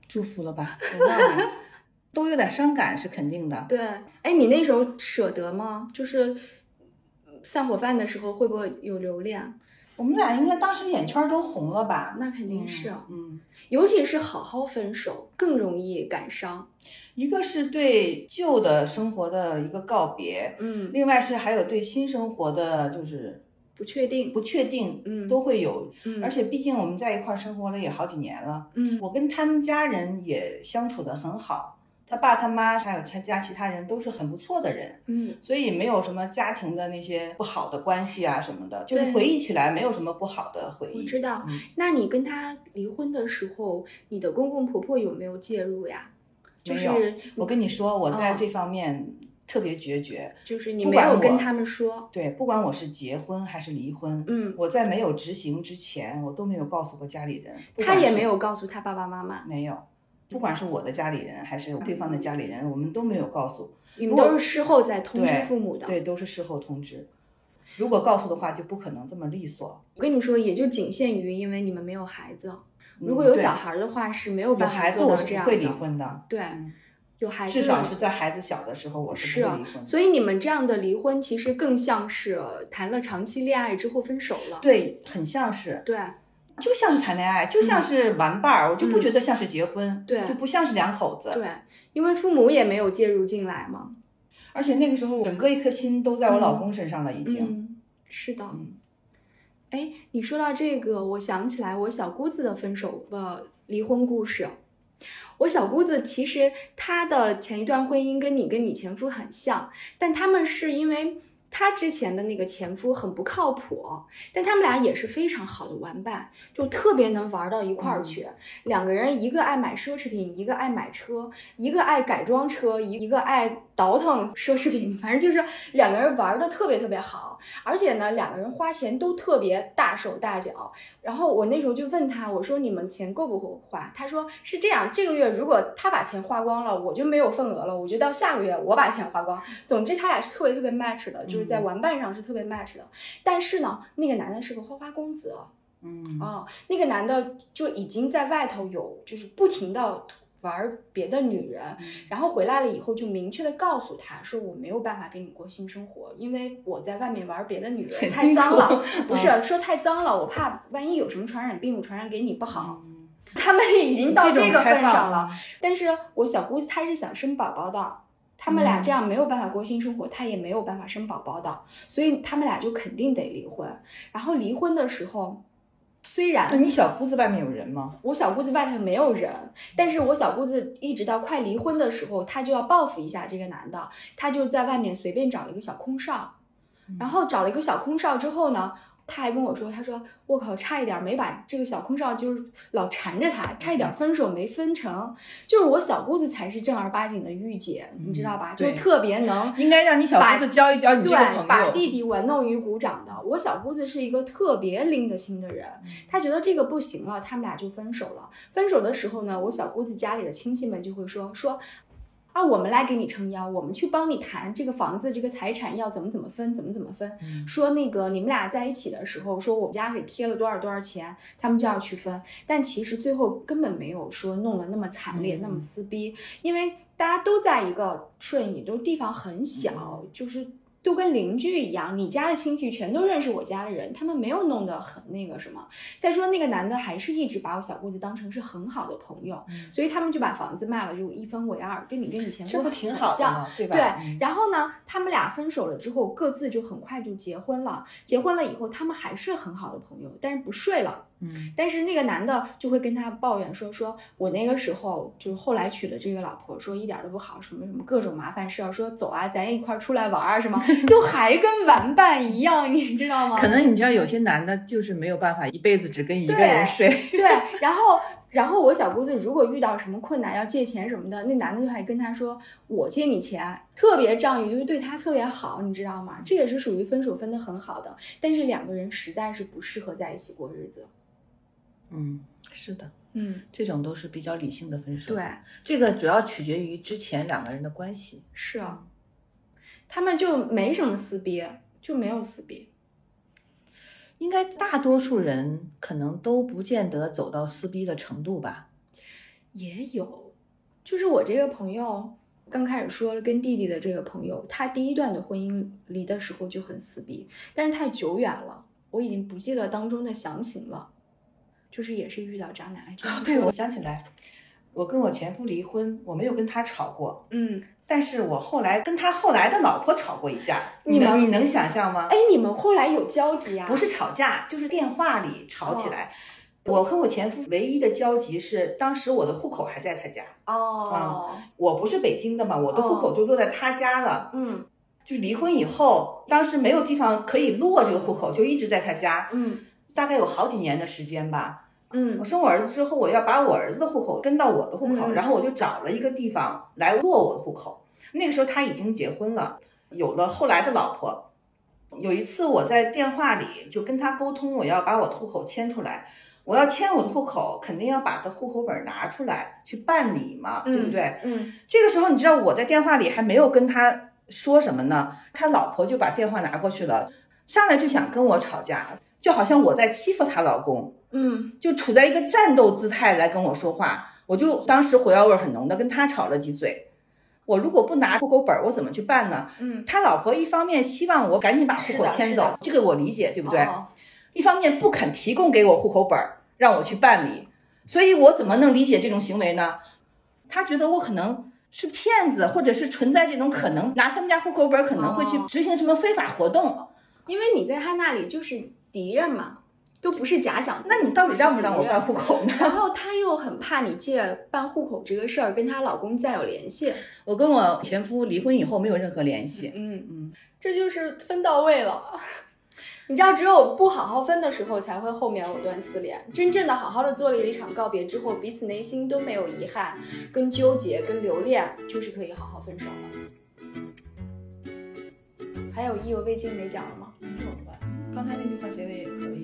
祝福了吧？我忘了，都有点伤感是肯定的。对，哎，你那时候舍得吗？就是散伙饭的时候会不会有留恋？我们俩应该当时眼圈都红了吧？那肯定是，啊嗯，尤其是好好分手更容易感伤。一个是对旧的生活的一个告别，嗯，另外是还有对新生活的就是不确定。不确定，嗯都会有。嗯，而且毕竟我们在一块儿生活了也好几年了，嗯我跟他们家人也相处的很好，他爸他妈还有他家其他人都是很不错的人，嗯所以没有什么家庭的那些不好的关系啊什么的，就是回忆起来没有什么不好的回忆。我知道。嗯那你跟他离婚的时候，你的公公婆婆有没有介入呀？就没有是我跟你说，我在哦这方面特别决绝。就是你没有跟他们说。对，不管我是结婚还是离婚，嗯，我在没有执行之前，我都没有告诉过家里人。不他也没有告诉他爸爸妈妈，没有，不管是我的家里人还是对方的家里人，我们都没有告诉。你们都是事后再通知父母的。对，都是事后通知。如果告诉的话，就不可能这么利索。我跟你说，也就仅限于因为你们没有孩子。嗯如果有小孩儿的话，是没有有办法孩子，做我到这样的。是不会离婚的。对，嗯有孩子至少是在孩子小的时候，我是不会离婚的。所以你们这样的离婚，其实更像是谈了长期恋爱之后分手了。对，很像是，对就像是谈恋爱，就像是玩伴儿，我就不觉得像是结婚，嗯对就不像是两口子。对，因为父母也没有介入进来嘛。而且那个时候，整个一颗心都在我老公身上了，已经。嗯，是的。嗯哎，你说到这个，我想起来我小姑子的分手呃离婚故事。我小姑子其实她的前一段婚姻跟你跟你前夫很像，但他们是因为他之前的那个前夫很不靠谱，但他们俩也是非常好的玩伴，就特别能玩到一块儿去。两个人，一个爱买奢侈品，一个爱买车，一个爱改装车，一一个爱倒腾奢侈品，反正就是两个人玩的特别特别好。而且呢，两个人花钱都特别大手大脚。然后我那时候就问他，我说你们钱够不够花？他说是这样，这个月如果他把钱花光了，我就没有份额了，我就到下个月我把钱花光。总之他俩是特别特别 match 的，就是在玩伴上是特别 match 的。但是呢，那个男的是个花花公子，嗯。哦，那个男的就已经在外头有就是不停的玩别的女人，然后回来了以后就明确的告诉他说我没有办法跟你过性生活，因为我在外面玩别的女人太脏了，不是说太脏了，我怕万一有什么传染病我传染给你不好。他们已经到这个份上了，但是我小姑子她是想生宝宝的，他们俩这样没有办法过性生活，他也没有办法生宝宝的，所以他们俩就肯定得离婚。然后离婚的时候，虽然那你小姑子外面有人吗？我小姑子外头没有人，但是我小姑子一直到快离婚的时候，她就要报复一下这个男的，她就在外面随便找了一个小空少，然后找了一个小空少之后呢，她还跟我说，他说我靠，差一点没把这个小空少就是老缠着他，差一点分手没分成，就是我小姑子才是正儿八经的御姐，你知道吧？就特别能应该让你小姑子教一教你这个对，朋友。把弟弟玩弄于股掌的。我小姑子是一个特别拎得清的人，她觉得这个不行了，他们俩就分手了。分手的时候呢，我小姑子家里的亲戚们就会说说。啊，我们来给你撑腰，我们去帮你谈这个房子、这个财产要怎么怎么分，怎么怎么分。嗯说那个你们俩在一起的时候，说我们家给贴了多少多少钱，他们就要去分。但其实最后根本没有说弄得那么惨烈、那么撕逼，因为大家都在一个顺义，都地方很小，就是都跟邻居一样，你家的亲戚全都认识我家的人，他们没有弄得很那个什么。再说那个男的还是一直把我小姑子当成是很好的朋友，所以他们就把房子卖了，就一分为二，跟你跟以前这不过得很挺好的像。对吧？对嗯，然后呢，他们俩分手了之后，各自就很快就结婚了。结婚了以后，他们还是很好的朋友，但是不睡了。嗯，但是那个男的就会跟他抱怨说，说我那个时候就是后来娶了这个老婆，说一点都不好，什么什么各种麻烦事儿，说走啊，咱一块儿出来玩儿啊，什么，就还跟玩伴一样，你知道吗？可能你知道有些男的就是没有办法一辈子只跟一个人睡。对，然后然后我小姑子如果遇到什么困难要借钱什么的，那男的就还跟她说我借你钱，特别仗义，就是对她特别好，你知道吗？这也是属于分手分的很好的，但是两个人实在是不适合在一起过日子。嗯，是的，嗯，这种都是比较理性的分手。对，，这个主要取决于之前两个人的关系。是啊，他们就没什么撕逼，就没有撕逼。应该大多数人可能都不见得走到撕逼的程度吧。也有，就是我这个朋友刚开始说了跟弟弟的这个朋友，他第一段的婚姻离的时候就很撕逼，但是太久远了，我已经不记得当中的详情了。就是也是遇到渣男，哦对，我想起来，我跟我前夫离婚，我没有跟他吵过，嗯，但是我后来跟他后来的老婆吵过一架。你们能你能想象吗？哎，你们后来有交集啊？不是吵架，就是电话里吵起来。我和我前夫唯一的交集是，当时我的户口还在他家，哦，我不是北京的嘛，我的户口就落在他家了。嗯就是离婚以后，当时没有地方可以落这个户口，就一直在他家，嗯大概有好几年的时间吧。嗯我嗯生我儿子之后，我要把我儿子的户口跟到我的户口，嗯然后我就找了一个地方来落我的户口。那个时候他已经结婚了，有了后来的老婆。有一次我在电话里就跟他沟通，我要把我的户口迁出来。我要迁我的户口，肯定要把他户口本拿出来去办理嘛，对不对？嗯这个时候你知道我在电话里还没有跟他说什么呢，他老婆就把电话拿过去了，上来就想跟我吵架，就好像我在欺负她老公。嗯就处在一个战斗姿态来跟我说话，我就当时火药味儿很浓的跟他吵了几嘴。我如果不拿户口本儿，我怎么去办呢？嗯，他老婆一方面希望我赶紧把户口迁走这个我理解，对不对？哦一方面不肯提供给我户口本儿，让我去办理，所以我怎么能理解这种行为呢？他觉得我可能是骗子，或者是存在这种可能，拿他们家户口本可能会去哦执行什么非法活动。因为你在他那里就是敌人嘛。都不是假想。那你到底让不让我办户口呢？然后她又很怕你借办户口这个事儿跟她老公再有联系。我跟我前夫离婚以后没有任何联系。嗯嗯，这就是分到位了。你知道，只有不好好分的时候，才会后面藕断丝连。真正的好好的做了一场告别之后，彼此内心都没有遗憾、跟纠结、跟留恋，就是可以好好分手了。还有意犹未尽没讲了吗？没有吧？刚才那句话结尾也可以。